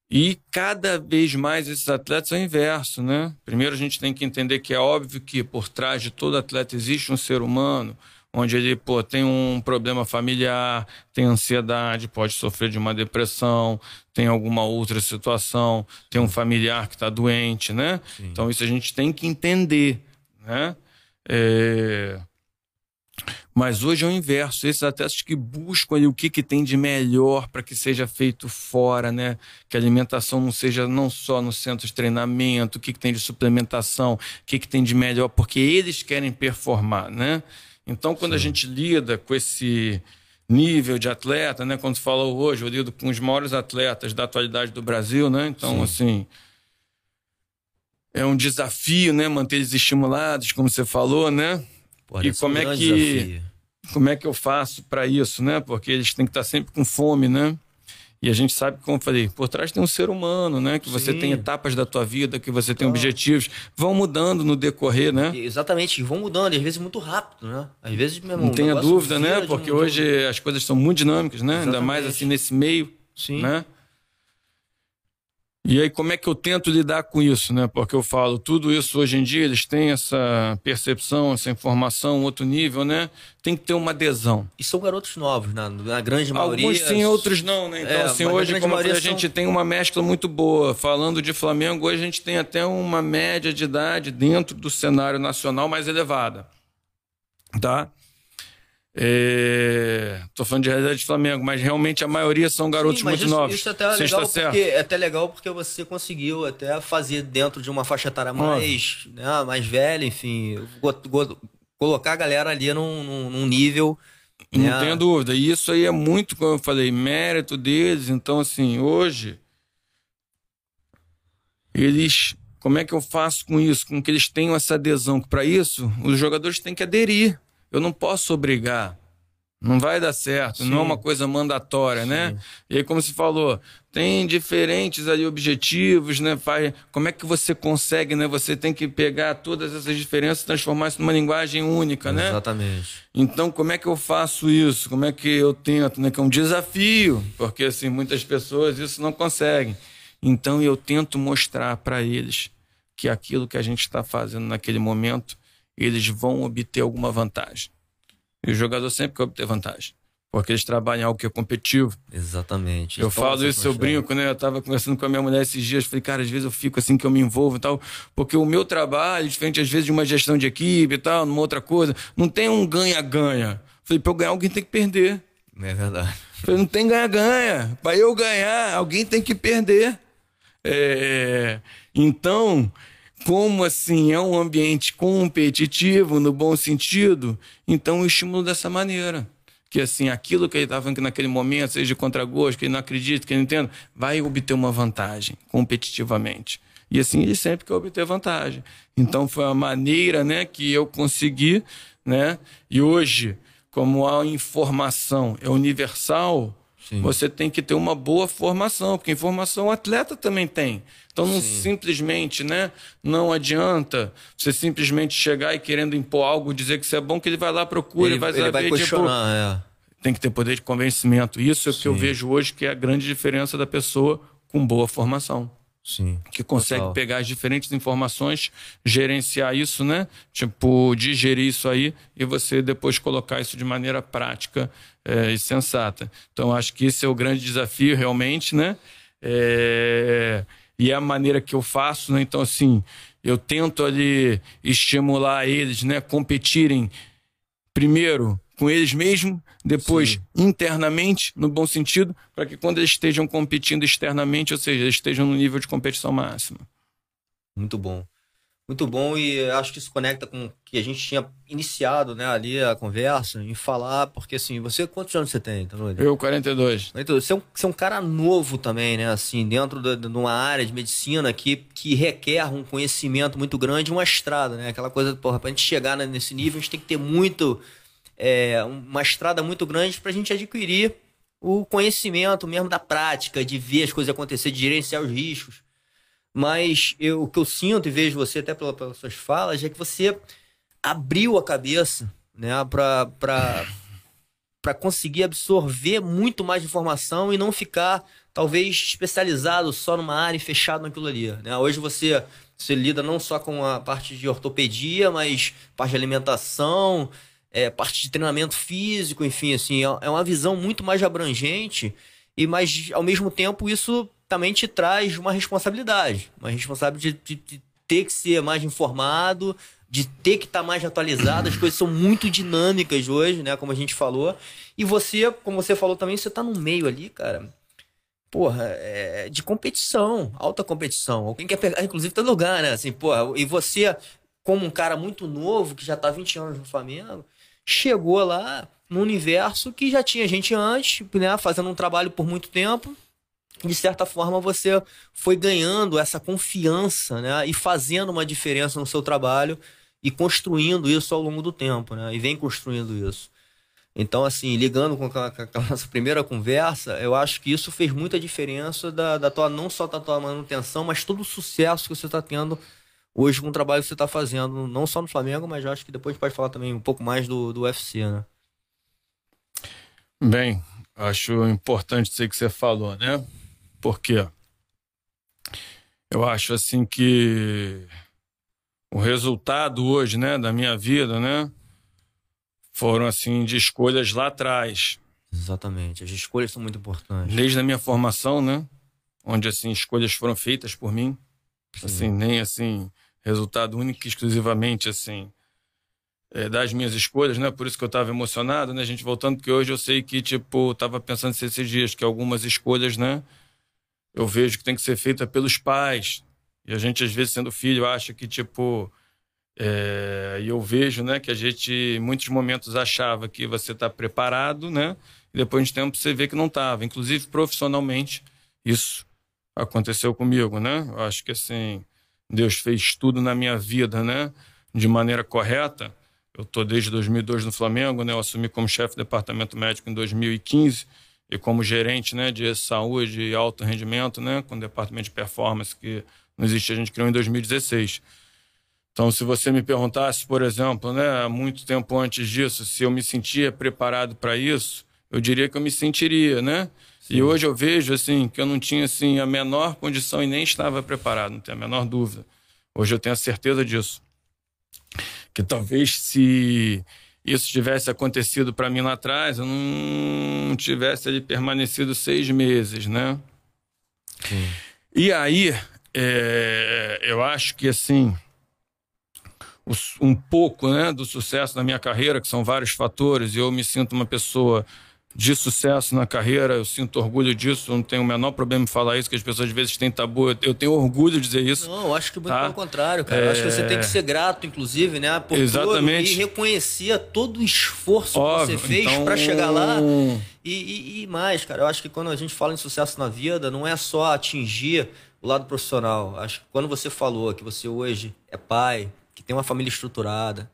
E cada vez mais esses atletas são inverso, né? Primeiro a gente tem que entender que é óbvio que por trás de todo atleta existe um ser humano, onde ele pô, tem um problema familiar, tem ansiedade, pode sofrer de uma depressão, tem alguma outra situação, tem um familiar que está doente, né? Sim. Então isso a gente tem que entender, né? É... Mas hoje é o inverso. Esses atletas que buscam ali o que, que tem de melhor para que seja feito fora, né? Que a alimentação não seja não só no centro de treinamento, o que, que tem de suplementação, o que, que tem de melhor, porque eles querem performar, né? Então, quando Sim. a gente lida com esse nível de atleta, né? Quando falou hoje, eu lido com os maiores atletas da atualidade do Brasil, né? Então, Sim. assim, é um desafio, né? Manter eles estimulados, como você falou, né? Pô, e como é, é que desafio. como é que eu faço para isso, né? Porque eles têm que estar sempre com fome, né? E a gente sabe, como eu falei, por trás tem um ser humano, né? Que você Sim. tem etapas da tua vida, que você tem então, objetivos, vão mudando no decorrer, né? Exatamente, vão mudando, às vezes muito rápido, né? Às vezes mesmo. Não tenha dúvida, né? Porque hoje as coisas são muito dinâmicas, né? Exatamente. Ainda mais assim nesse meio, Sim. né? E aí, como é que eu tento lidar com isso, né? Porque eu falo, tudo isso hoje em dia, eles têm essa percepção, essa informação, outro nível, né? Tem que ter uma adesão. E são garotos novos, na, na grande maioria. Alguns sim, outros não, né? Então, é, assim, hoje, como falei, a gente são... tem uma mescla muito boa. Falando de Flamengo, hoje a gente tem até uma média de idade dentro do cenário nacional mais elevada. Tá? Estou é... falando de realidade de Flamengo, mas realmente a maioria são garotos Sim, muito isso, novos. Isso é até legal, porque, é até legal porque você conseguiu até fazer dentro de uma faixa etária mais, né, mais velha, enfim, colocar a galera ali num, num, num nível. Não né? tenho dúvida. E isso aí é muito, como eu falei, mérito deles. Então, assim, hoje, eles. Como é que eu faço com isso? Com que eles tenham essa adesão? Para isso, os jogadores têm que aderir. Eu não posso obrigar. Não vai dar certo, Sim. não é uma coisa mandatória, né? Sim. né? E aí, como se falou, tem diferentes ali objetivos, né? Como é que você consegue, né? Você tem que pegar todas essas diferenças e transformar isso numa linguagem única, né? Exatamente. Então, como é que eu faço isso? Como é que eu tento, né? Que é um desafio, porque assim, muitas pessoas isso não conseguem. Então, eu tento mostrar para eles que aquilo que a gente está fazendo naquele momento, eles vão obter alguma vantagem. E o jogador sempre quer obter vantagem. Porque eles trabalham em algo que é competitivo. Exatamente. Eu então, falo isso, eu brinco, né? Eu tava conversando com a minha mulher esses dias, falei, cara, às vezes eu fico assim que eu me envolvo e tal, porque o meu trabalho, diferente às vezes de uma gestão de equipe e tal, numa outra coisa, não tem um ganha-ganha. Falei, pra eu ganhar, alguém tem que perder. É verdade. Falei, não tem ganha-ganha. Pra eu ganhar, alguém tem que perder. É... Então, como assim é um ambiente competitivo no bom sentido, então eu estimulo dessa maneira. Que assim, aquilo que ele estava falando naquele momento, seja de contragosto, que ele não acredita, que ele não entenda, vai obter uma vantagem competitivamente. E assim ele sempre quer obter vantagem. Então foi a maneira né, que eu consegui, né? E hoje, como a informação é universal, Sim. você tem que ter uma boa formação, porque informação o atleta também tem. Então não Sim. simplesmente, né? Não adianta você simplesmente chegar e querendo impor algo, dizer que isso é bom, que ele vai lá, procura, ele, vai saber. Ele vai tipo, questionar, tipo, é. Tem que ter poder de convencimento. Isso é o que eu vejo hoje que é a grande diferença da pessoa com boa formação. Sim. Que consegue total. pegar as diferentes informações, gerenciar isso, né? Tipo, digerir isso aí e você depois colocar isso de maneira prática é, e sensata. Então, acho que esse é o grande desafio, realmente, né? É e é a maneira que eu faço, né? Então, assim, eu tento ali estimular eles, né? Competirem primeiro com eles mesmos, depois Sim. internamente, no bom sentido, para que quando eles estejam competindo externamente, ou seja, eles estejam no nível de competição máxima. Muito bom. Muito bom e acho que isso conecta com o que a gente tinha iniciado, né, ali a conversa, em falar, porque assim, você, quantos anos você tem? Então, Eu, 42. Você é, um, você é um cara novo também, né, assim, dentro de, de uma área de medicina que, que requer um conhecimento muito grande, uma estrada, né, aquela coisa, porra, pra gente chegar nesse nível, a gente tem que ter muito, é, uma estrada muito grande pra gente adquirir o conhecimento mesmo da prática, de ver as coisas acontecer, de gerenciar os riscos. Mas eu, o que eu sinto e vejo você até pela, pelas suas falas é que você abriu a cabeça né, para conseguir absorver muito mais informação e não ficar, talvez, especializado só numa área e fechado naquilo ali. Né? Hoje você, você lida não só com a parte de ortopedia, mas parte de alimentação, é, parte de treinamento físico, enfim, assim, é, é uma visão muito mais abrangente e mas ao mesmo tempo isso também te traz uma responsabilidade. Uma responsabilidade de, de, de ter que ser mais informado, de ter que estar tá mais atualizado. As coisas são muito dinâmicas hoje, né? Como a gente falou. E você, como você falou também, você tá no meio ali, cara. Porra, é de competição, alta competição. Alguém quer pegar, inclusive, todo lugar, né? Assim, porra, e você, como um cara muito novo, que já tá 20 anos no Flamengo, chegou lá no universo que já tinha gente antes, né? Fazendo um trabalho por muito tempo de certa forma você foi ganhando essa confiança, né? E fazendo uma diferença no seu trabalho e construindo isso ao longo do tempo, né? E vem construindo isso. Então, assim, ligando com aquela, com nossa primeira conversa, eu acho que isso fez muita diferença da, da tua, não só da tua manutenção, mas todo o sucesso que você está tendo hoje com o trabalho que você está fazendo, não só no Flamengo, mas acho que depois a gente pode falar também um pouco mais do, do UFC, né? Bem, acho importante isso que você falou, né? Porque eu acho assim que o resultado hoje, né, da minha vida, né, foram assim de escolhas lá atrás. Exatamente, as escolhas são muito importantes. Desde a minha formação, né, onde assim escolhas foram feitas por mim, Sim. assim nem assim resultado único exclusivamente assim é, das minhas escolhas, né? Por isso que eu estava emocionado, né? A gente voltando porque hoje eu sei que tipo tava pensando esses dias que algumas escolhas, né? Eu vejo que tem que ser feita pelos pais. E a gente, às vezes, sendo filho, acha que, tipo. É... E eu vejo, né, que a gente, em muitos momentos, achava que você está preparado, né? E depois de tempo você vê que não estava. Inclusive, profissionalmente, isso aconteceu comigo, né? Eu acho que, assim, Deus fez tudo na minha vida, né? De maneira correta. Eu estou desde 2002 no Flamengo, né? Eu assumi como chefe do departamento médico em 2015 e como gerente, né, de saúde e alto rendimento, né, com o departamento de performance que não existe, a gente criou em 2016. Então, se você me perguntasse, por exemplo, né, há muito tempo antes disso, se eu me sentia preparado para isso, eu diria que eu me sentiria, né? Sim. E hoje eu vejo assim que eu não tinha assim a menor condição e nem estava preparado, não tenho a menor dúvida. Hoje eu tenho a certeza disso. Que talvez se isso tivesse acontecido para mim lá atrás, eu não tivesse ali permanecido seis meses, né? Sim. E aí, é, eu acho que assim, um pouco né, do sucesso da minha carreira, que são vários fatores, e eu me sinto uma pessoa de sucesso na carreira, eu sinto orgulho disso, não tenho o menor problema em falar isso, que as pessoas às vezes têm tabu, eu tenho orgulho de dizer isso. Não, eu acho que muito tá? pelo contrário, cara. É... Eu acho que você tem que ser grato, inclusive, né, por Exatamente. tudo e reconhecer todo o esforço Óbvio, que você fez então... para chegar lá. E, e, e mais, cara, eu acho que quando a gente fala em sucesso na vida, não é só atingir o lado profissional. Acho que quando você falou que você hoje é pai, que tem uma família estruturada,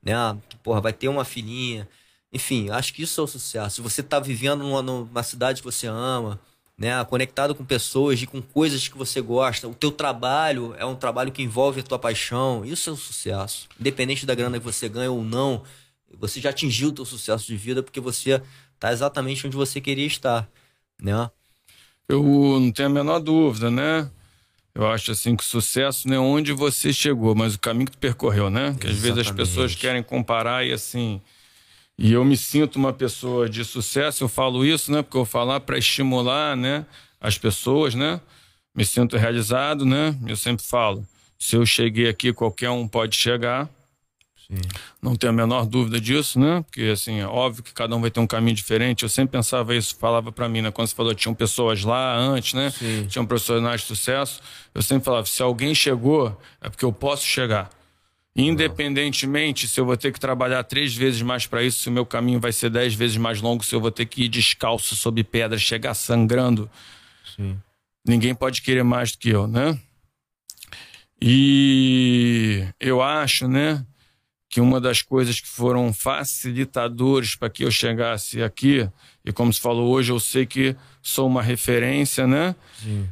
né, que, porra, vai ter uma filhinha enfim, acho que isso é o sucesso. Você está vivendo numa, numa, cidade que você ama, né? Conectado com pessoas e com coisas que você gosta. O teu trabalho é um trabalho que envolve a tua paixão. Isso é o sucesso. Independente da grana que você ganha ou não, você já atingiu o teu sucesso de vida porque você está exatamente onde você queria estar, né? Eu não tenho a menor dúvida, né? Eu acho assim que o sucesso não é onde você chegou, mas o caminho que tu percorreu, né? Que às vezes as pessoas querem comparar e assim, e eu me sinto uma pessoa de sucesso, eu falo isso, né? Porque eu vou falar para estimular, né? As pessoas, né? Me sinto realizado, né? Eu sempre falo, se eu cheguei aqui, qualquer um pode chegar. Sim. Não tenho a menor dúvida disso, né? Porque, assim, é óbvio que cada um vai ter um caminho diferente. Eu sempre pensava isso, falava para mim, né? Quando você falou, tinham pessoas lá antes, né? Sim. Tinham profissionais de sucesso. Eu sempre falava, se alguém chegou, é porque eu posso chegar. Independentemente se eu vou ter que trabalhar três vezes mais para isso, se o meu caminho vai ser dez vezes mais longo, se eu vou ter que ir descalço sob pedras, chegar sangrando. Sim. Ninguém pode querer mais do que eu, né? E eu acho, né, que uma das coisas que foram facilitadores para que eu chegasse aqui, e como se falou hoje, eu sei que sou uma referência, né? Sim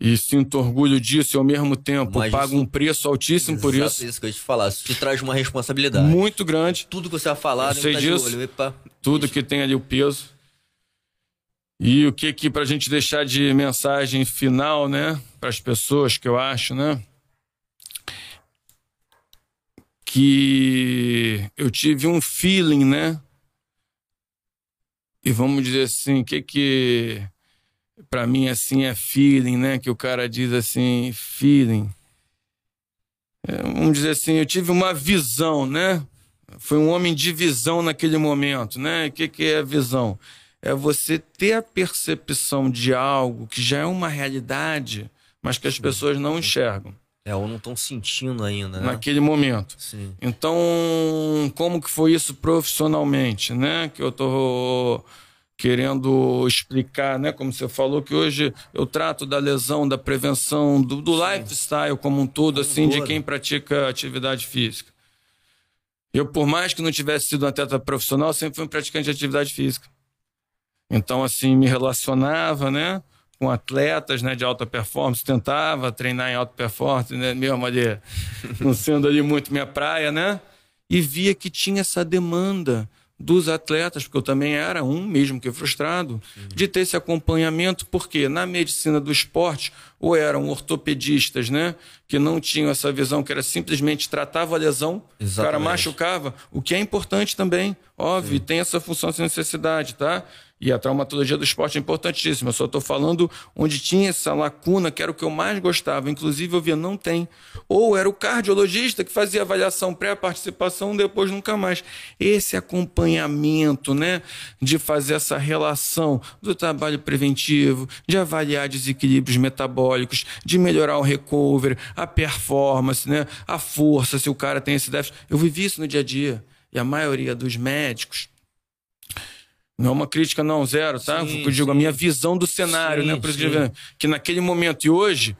e sinto orgulho disso e ao mesmo tempo Mas pago isso... um preço altíssimo por isso. isso que eu ia te falar. Isso te traz uma responsabilidade. Muito grande. Tudo que você vai falar, eu sei tá disso. Olho, tudo que tem ali o peso. E o que que pra gente deixar de mensagem final, né, para as pessoas que eu acho, né, que eu tive um feeling, né? E vamos dizer assim, o que que para mim assim é feeling, né? Que o cara diz assim, feeling. É, vamos dizer assim, eu tive uma visão, né? Foi um homem de visão naquele momento, né? O que, que é visão? É você ter a percepção de algo que já é uma realidade, mas que as Sim. pessoas não enxergam. É, ou não estão sentindo ainda, né? Naquele momento. Sim. Então, como que foi isso profissionalmente, né? Que eu tô querendo explicar, né? Como você falou, que hoje eu trato da lesão, da prevenção, do, do lifestyle como um todo, assim, de quem pratica atividade física. Eu, por mais que não tivesse sido um atleta profissional, sempre fui um praticante de atividade física. Então, assim, me relacionava, né? Com atletas né, de alta performance, tentava treinar em alta performance, né, mesmo ali, não sendo ali muito minha praia, né? E via que tinha essa demanda dos atletas, porque eu também era um, mesmo que frustrado, Sim. de ter esse acompanhamento, porque na medicina do esporte, ou eram ortopedistas, né, que não tinham essa visão, que era simplesmente tratava a lesão, Exatamente. o cara machucava, o que é importante também, óbvio, Sim. tem essa função, essa necessidade, tá? E a traumatologia do esporte é importantíssima. Eu só estou falando onde tinha essa lacuna, que era o que eu mais gostava. Inclusive, eu via, não tem. Ou era o cardiologista que fazia avaliação pré-participação, depois nunca mais. Esse acompanhamento, né? De fazer essa relação do trabalho preventivo, de avaliar desequilíbrios metabólicos, de melhorar o recovery, a performance, né? A força, se o cara tem esse déficit. Eu vivi isso no dia a dia. E a maioria dos médicos não é uma crítica, não, zero, tá? Sim, eu digo sim. a minha visão do cenário, sim, né? Por isso que, que naquele momento e hoje,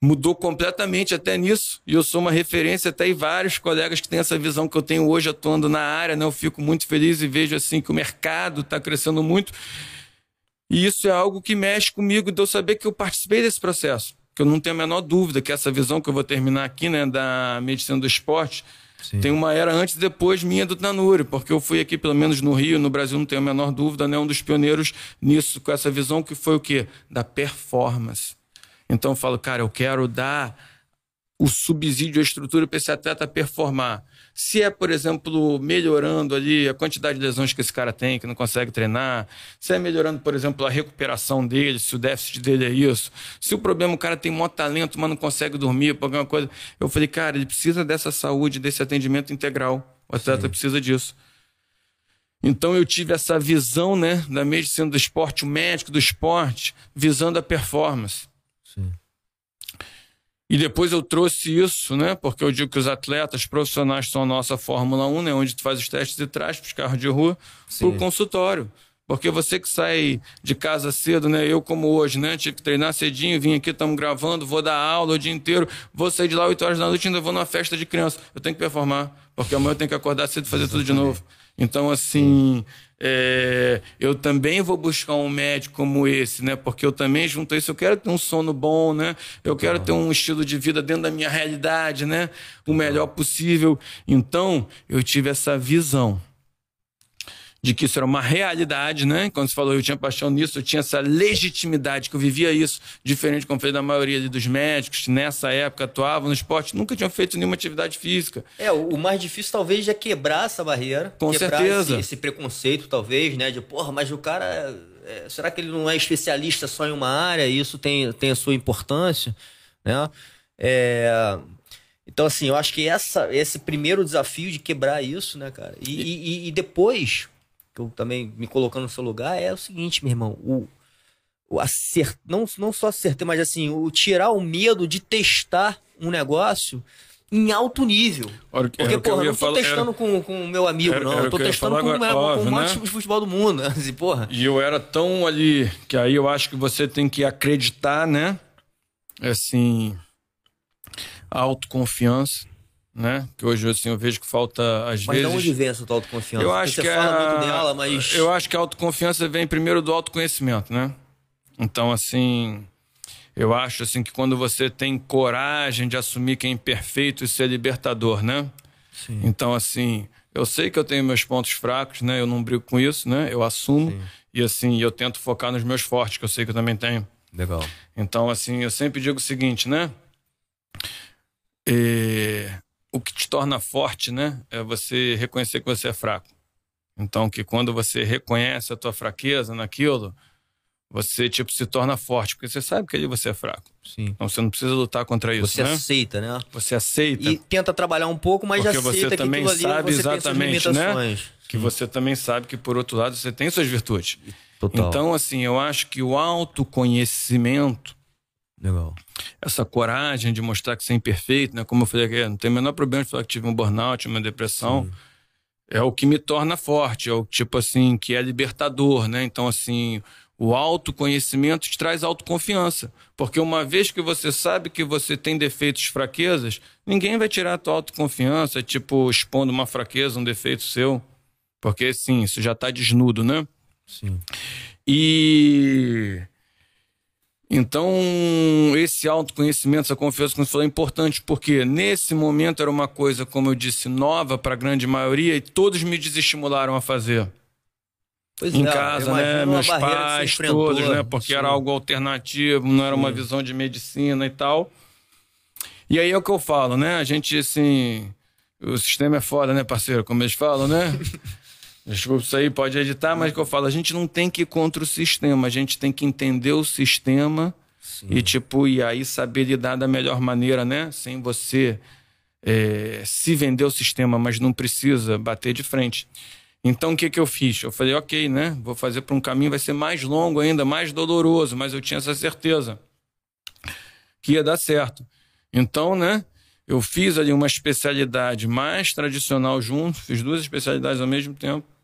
mudou completamente até nisso. E eu sou uma referência até em vários colegas que têm essa visão que eu tenho hoje atuando na área, né? Eu fico muito feliz e vejo assim que o mercado está crescendo muito. E isso é algo que mexe comigo de eu saber que eu participei desse processo. Que eu não tenho a menor dúvida que essa visão que eu vou terminar aqui, né, da medicina do esporte, Sim. tem uma era antes e depois minha do Tanuri, porque eu fui aqui, pelo menos no Rio, no Brasil, não tenho a menor dúvida, né, um dos pioneiros nisso, com essa visão que foi o quê? Da performance. Então eu falo, cara, eu quero dar o subsídio, a estrutura para esse atleta performar. Se é, por exemplo, melhorando ali a quantidade de lesões que esse cara tem, que não consegue treinar, se é melhorando, por exemplo, a recuperação dele, se o déficit dele é isso, se o problema o cara tem maior talento, mas não consegue dormir, por alguma coisa. Eu falei, cara, ele precisa dessa saúde, desse atendimento integral. O atleta Sim. precisa disso. Então eu tive essa visão, né, da medicina do esporte, o médico do esporte, visando a performance. Sim. E depois eu trouxe isso, né? Porque eu digo que os atletas profissionais são a nossa Fórmula 1, né? Onde tu faz os testes de trás para os carros de rua, para o consultório. Porque você que sai de casa cedo, né? Eu, como hoje, né? Tive que treinar cedinho, vim aqui, estamos gravando, vou dar aula o dia inteiro, vou sair de lá 8 horas da noite e ainda vou numa festa de criança. Eu tenho que performar, porque amanhã eu tenho que acordar cedo e fazer tudo de novo. Então, assim, é, eu também vou buscar um médico como esse, né? Porque eu também junto a isso, eu quero ter um sono bom, né? Eu quero ter um estilo de vida dentro da minha realidade, né? O melhor possível. Então, eu tive essa visão de que isso era uma realidade, né? Quando você falou eu tinha paixão nisso, eu tinha essa legitimidade, que eu vivia isso, diferente, como falei, da maioria dos médicos que nessa época atuavam no esporte, nunca tinham feito nenhuma atividade física. É, o mais difícil talvez é quebrar essa barreira. Com certeza. Esse, esse, preconceito, talvez, né? De, porra, mas o cara. É, será que ele não é especialista só em uma área e isso tem, tem a sua importância, né? É, então, assim, eu acho que essa, esse primeiro desafio de quebrar isso, né, cara? E, e, e depois, que eu também me colocando no seu lugar, é o seguinte, meu irmão, o, o acert, não, não só acertar, mas assim, o tirar o medo de testar um negócio em alto nível. Porque, porra, eu não tô falar, testando era, com, com o meu amigo, era, não. eu tô testando com, agora, com, óbvio, com um monte né? de futebol do mundo. Assim, porra. E eu era tão ali, que aí eu acho que você tem que acreditar, né? Assim, autoconfiança né? Que hoje assim, eu vejo que falta às mas vezes. Mas de onde vem essa tua autoconfiança? Eu acho Porque que você fala a... muito dela, mas eu acho que a autoconfiança vem primeiro do autoconhecimento, né? Então assim, eu acho assim que quando você tem coragem de assumir que é imperfeito, isso é libertador, né? Sim. Então assim, eu sei que eu tenho meus pontos fracos, né? Eu não brigo com isso, né? Eu assumo Sim. e assim, eu tento focar nos meus fortes, que eu sei que eu também tenho. Legal. Então assim, eu sempre digo o seguinte, né? E o que te torna forte, né? É você reconhecer que você é fraco. Então, que quando você reconhece a tua fraqueza naquilo, você tipo se torna forte, porque você sabe que ali você é fraco. Sim. Então você não precisa lutar contra isso, Você né? aceita, né? Você aceita. E tenta trabalhar um pouco, mas porque já aceita você também que sabe você exatamente, né? Que você também sabe que por outro lado você tem suas virtudes. Total. Então, assim, eu acho que o autoconhecimento Legal. Essa coragem de mostrar que você é imperfeito, né? Como eu falei, não tem o menor problema de falar que tive um burnout, uma depressão. Sim. É o que me torna forte, é o tipo assim, que é libertador, né? Então, assim, o autoconhecimento te traz autoconfiança. Porque uma vez que você sabe que você tem defeitos e fraquezas, ninguém vai tirar a tua autoconfiança, tipo, expondo uma fraqueza, um defeito seu. Porque, sim, isso já está desnudo, né? Sim. E então, esse autoconhecimento, essa confiança, como você falou, é importante, porque nesse momento era uma coisa, como eu disse, nova para a grande maioria e todos me desestimularam a fazer. Pois em é, casa, né? Meus pais, todos, né? Porque sim. era algo alternativo, não era sim. uma visão de medicina e tal. E aí é o que eu falo, né? A gente, assim. O sistema é foda, né, parceiro? Como eles falam, né? Desculpa isso aí, pode editar, mas que eu falo, a gente não tem que ir contra o sistema, a gente tem que entender o sistema Sim. e, tipo, e aí saber lidar da melhor maneira, né? Sem você é, se vender o sistema, mas não precisa bater de frente. Então, o que, que eu fiz? Eu falei, ok, né? Vou fazer para um caminho, vai ser mais longo ainda, mais doloroso, mas eu tinha essa certeza que ia dar certo. Então, né? Eu fiz ali uma especialidade mais tradicional junto, fiz duas especialidades ao mesmo tempo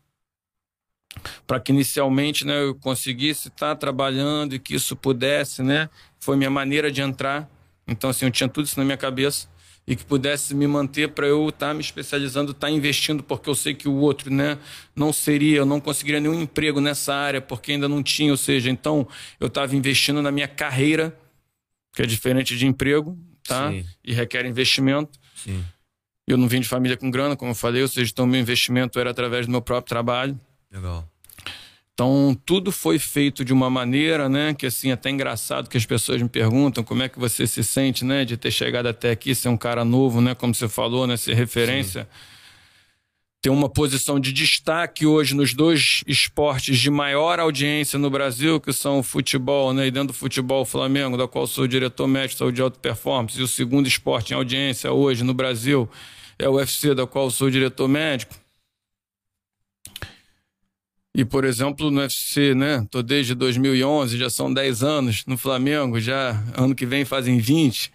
para que inicialmente né, eu conseguisse estar tá trabalhando e que isso pudesse, né? Foi minha maneira de entrar Então, assim, eu tinha tudo isso na minha cabeça e que pudesse me manter para eu estar tá me especializando, estar tá investindo, porque eu sei que o outro, né, não seria, eu não conseguiria nenhum emprego nessa área, porque ainda não tinha, ou seja, então eu estava investindo na minha carreira, que é diferente de emprego, tá? Sim. E requer investimento. Sim. Eu não vim de família com grana, como eu falei, ou seja, então meu investimento era através do meu próprio trabalho. Legal. Então, tudo foi feito de uma maneira, né, que assim, até engraçado que as pessoas me perguntam como é que você se sente, né, de ter chegado até aqui, ser um cara novo, né, como você falou, né, ser referência. Sim. Ter uma posição de destaque hoje nos dois esportes de maior audiência no Brasil, que são o futebol, né, e dentro do futebol o Flamengo, da qual sou diretor médico saúde de alta performance, e o segundo esporte em audiência hoje no Brasil é o UFC, da qual sou diretor médico e, por exemplo, no UFC, né? Tô desde 2011, já são 10 anos. No Flamengo, já ano que vem fazem 20.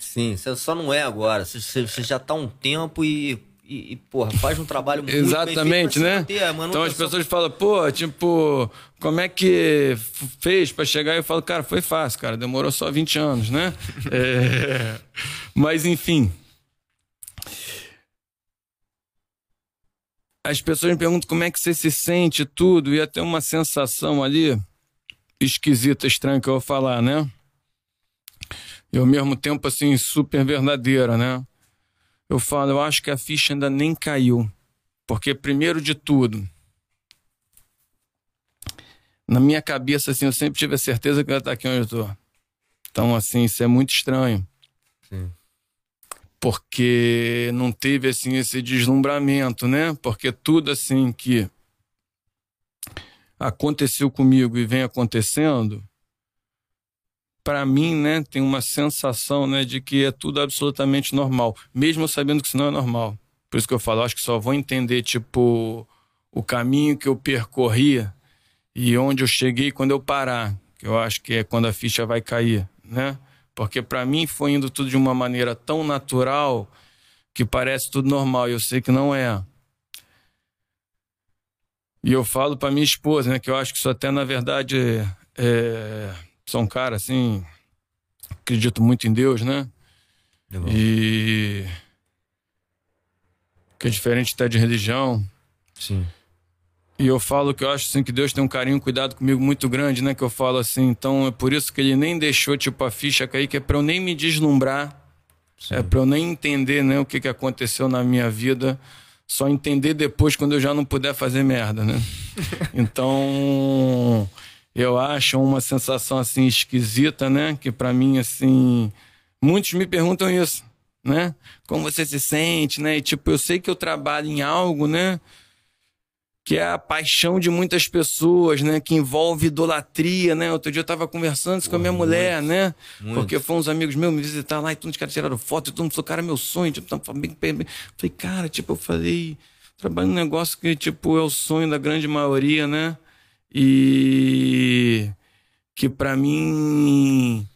Sim, você só não é agora. Você, você já tá um tempo e, e, e, porra, faz um trabalho muito Exatamente, né? Manter, então as pessoas falam, pô, tipo, como é que fez para chegar? Eu falo, cara, foi fácil, cara, demorou só 20 anos, né? é... Mas, enfim, as pessoas me perguntam como é que você se sente, tudo, e até uma sensação ali esquisita, estranha que eu vou falar, né? E ao mesmo tempo, assim, super verdadeira, né? Eu falo, eu acho que a ficha ainda nem caiu. Porque, primeiro de tudo, na minha cabeça, assim, eu sempre tive a certeza que eu ia estar aqui onde eu estou. Então, assim, isso é muito estranho. Sim porque não teve assim esse deslumbramento, né? Porque tudo assim que aconteceu comigo e vem acontecendo, para mim, né, tem uma sensação, né, de que é tudo absolutamente normal, mesmo sabendo que isso não é normal. Por isso que eu falo, acho que só vou entender tipo o caminho que eu percorri e onde eu cheguei quando eu parar, que eu acho que é quando a ficha vai cair, né? Porque para mim foi indo tudo de uma maneira tão natural que parece tudo normal e eu sei que não é. E eu falo para minha esposa, né, que eu acho que isso até na verdade é, sou um cara assim, acredito muito em Deus, né? E que é diferente até de religião. Sim. E eu falo que eu acho assim que Deus tem um carinho, um cuidado comigo muito grande, né? Que eu falo assim, então é por isso que ele nem deixou tipo a ficha cair, que é para eu nem me deslumbrar, Sim. é para eu nem entender, né, o que que aconteceu na minha vida, só entender depois quando eu já não puder fazer merda, né? então, eu acho uma sensação assim esquisita, né, que para mim assim, muitos me perguntam isso, né? Como você se sente, né? E tipo, eu sei que eu trabalho em algo, né? Que é a paixão de muitas pessoas, né? Que envolve idolatria, né? Outro dia eu tava conversando isso com a minha muito, mulher, né? Muito. Porque foram uns amigos meus me visitar lá e todos os caras tiraram foto e todo mundo falou, cara, meu sonho. Tipo, tá bem, bem, bem. Falei, cara, tipo, eu falei, trabalho num negócio que, tipo, é o sonho da grande maioria, né? E que para mim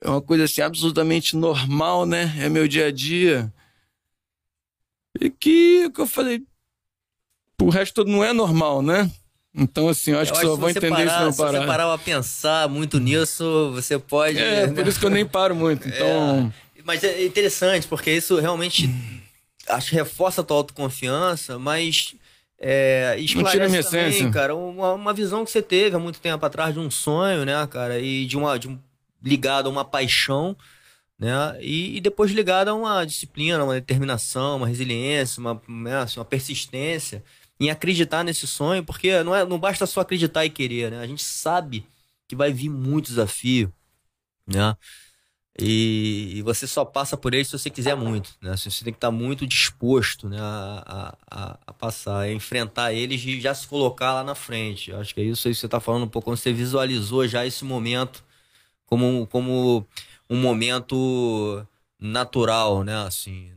é uma coisa assim absolutamente normal, né? É meu dia a dia. E que, que eu falei, o resto não é normal, né? Então, assim, eu acho eu que acho só vou entender parar, isso não parar. Se você parar a pensar muito nisso, você pode. É, né? por isso que eu nem paro muito. Então. É, mas é interessante, porque isso realmente acho reforça a tua autoconfiança, mas. É, esclarece minha também, essência. cara, uma, uma visão que você teve há muito tempo atrás de um sonho, né, cara, e de uma, de um, ligado a uma paixão, né, e, e depois ligado a uma disciplina, uma determinação, uma resiliência, uma, né, assim, uma persistência em acreditar nesse sonho, porque não, é, não basta só acreditar e querer, né? A gente sabe que vai vir muito desafio, né? E, e você só passa por eles se você quiser muito, né? Você tem que estar muito disposto né, a, a, a passar, a enfrentar eles e já se colocar lá na frente. Acho que é isso aí que você está falando um pouco, quando você visualizou já esse momento como, como um momento natural, né? Assim,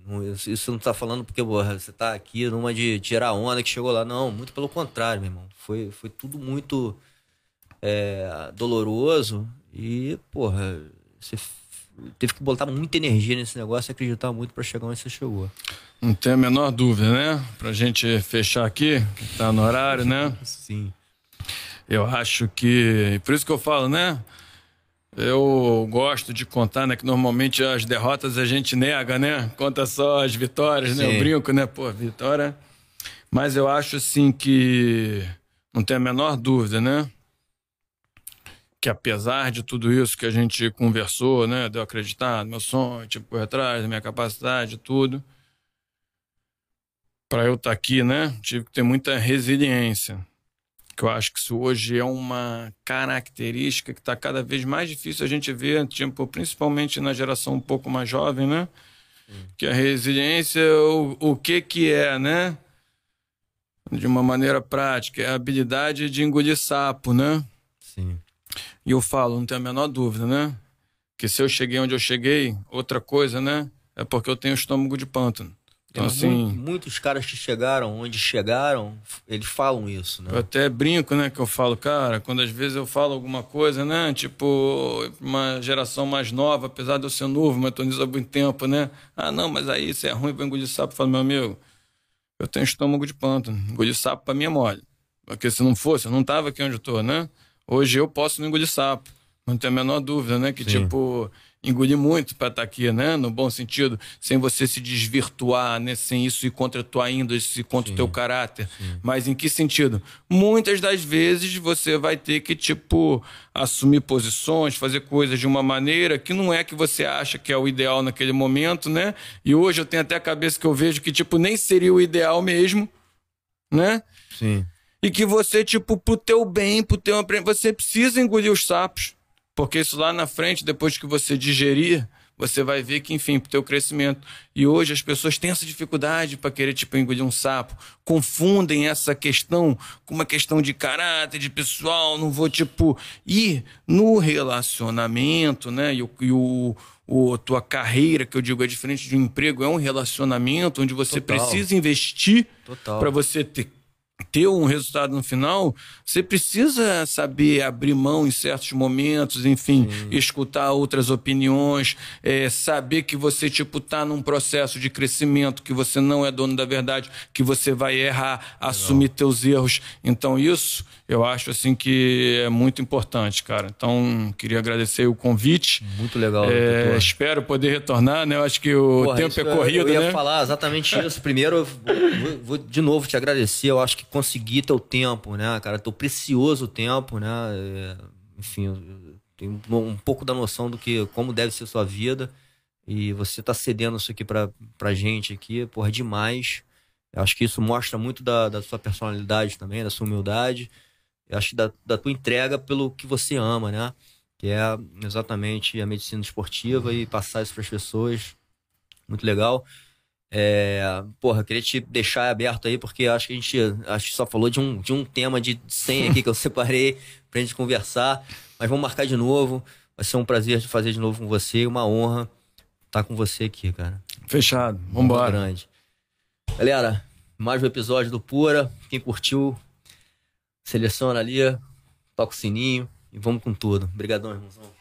isso não tá falando porque porra, você tá aqui numa de tirar onda que chegou lá. Não, muito pelo contrário, meu irmão. Foi, foi tudo muito é, doloroso e, porra, você teve que botar muita energia nesse negócio e acreditar muito para chegar onde você chegou. Não tem a menor dúvida, né? Pra gente fechar aqui, que tá no horário, né? Sim. Eu acho que. Por isso que eu falo, né? Eu gosto de contar, né? Que normalmente as derrotas a gente nega, né? Conta só as vitórias, Sim. né? Eu brinco, né? Pô, vitória. Mas eu acho assim que não tem a menor dúvida, né? Que apesar de tudo isso que a gente conversou, né? De eu acreditar no meu sonho, tipo, por atrás, da minha capacidade, tudo. Para eu estar tá aqui, né? Tive que ter muita resiliência que eu acho que isso hoje é uma característica que está cada vez mais difícil a gente ver, tipo, principalmente na geração um pouco mais jovem, né? Que a resiliência, o, o que que é, né? De uma maneira prática, é a habilidade de engolir sapo, né? Sim. E eu falo, não tenho a menor dúvida, né? Que se eu cheguei onde eu cheguei, outra coisa, né? É porque eu tenho estômago de pântano. Então, assim, muitos caras que chegaram onde chegaram, eles falam isso, né? Eu até brinco, né? Que eu falo, cara, quando às vezes eu falo alguma coisa, né? Tipo, uma geração mais nova, apesar de eu ser novo, mas tô nisso há muito tempo, né? Ah, não, mas aí isso é ruim pra engolir sapo. Eu falo, meu amigo, eu tenho estômago de pântano. Engolir sapo pra mim é mole. Porque se não fosse, eu não tava aqui onde eu tô, né? Hoje eu posso não engolir sapo. Não tem a menor dúvida, né? Que, Sim. tipo engolir muito para estar tá aqui, né? No bom sentido, sem você se desvirtuar, né? Sem isso ir contra a tua índole, contra o teu caráter. Sim. Mas em que sentido? Muitas das vezes você vai ter que, tipo, assumir posições, fazer coisas de uma maneira que não é que você acha que é o ideal naquele momento, né? E hoje eu tenho até a cabeça que eu vejo que, tipo, nem seria o ideal mesmo, né? Sim. E que você, tipo, pro teu bem, pro teu você precisa engolir os sapos. Porque isso lá na frente, depois que você digerir, você vai ver que, enfim, para o teu crescimento. E hoje as pessoas têm essa dificuldade para querer, tipo, engolir um sapo. Confundem essa questão com uma questão de caráter, de pessoal, não vou, tipo... E no relacionamento, né, e o, e o, o tua carreira, que eu digo é diferente de um emprego, é um relacionamento onde você Total. precisa investir para você ter ter um resultado no final, você precisa saber abrir mão em certos momentos, enfim, Sim. escutar outras opiniões, é, saber que você, tipo, tá num processo de crescimento, que você não é dono da verdade, que você vai errar, Legal. assumir teus erros. Então, isso eu acho, assim, que é muito importante, cara. Então, queria agradecer o convite. Muito legal. É, espero poder retornar, né? Eu acho que o Porra, tempo é corrido, eu, eu ia né? falar exatamente isso. Primeiro, eu vou, vou de novo te agradecer. Eu acho que conseguir teu tempo, né, cara? Teu precioso tempo, né? É, enfim, tenho um pouco da noção do que como deve ser sua vida. E você tá cedendo isso aqui pra, pra gente aqui, porra, demais. Eu acho que isso mostra muito da, da sua personalidade também, da sua humildade. Eu acho da, da tua entrega pelo que você ama, né? Que é exatamente a medicina esportiva e passar isso para as pessoas. Muito legal. É, porra, queria te deixar aberto aí, porque acho que a gente acho que só falou de um, de um tema de 100 aqui que eu separei pra gente conversar. Mas vamos marcar de novo. Vai ser um prazer fazer de novo com você. Uma honra estar com você aqui, cara. Fechado. Vambora. grande. Galera, mais um episódio do Pura. Quem curtiu, seleciona ali, toca o sininho e vamos com tudo. Obrigadão, irmãozão.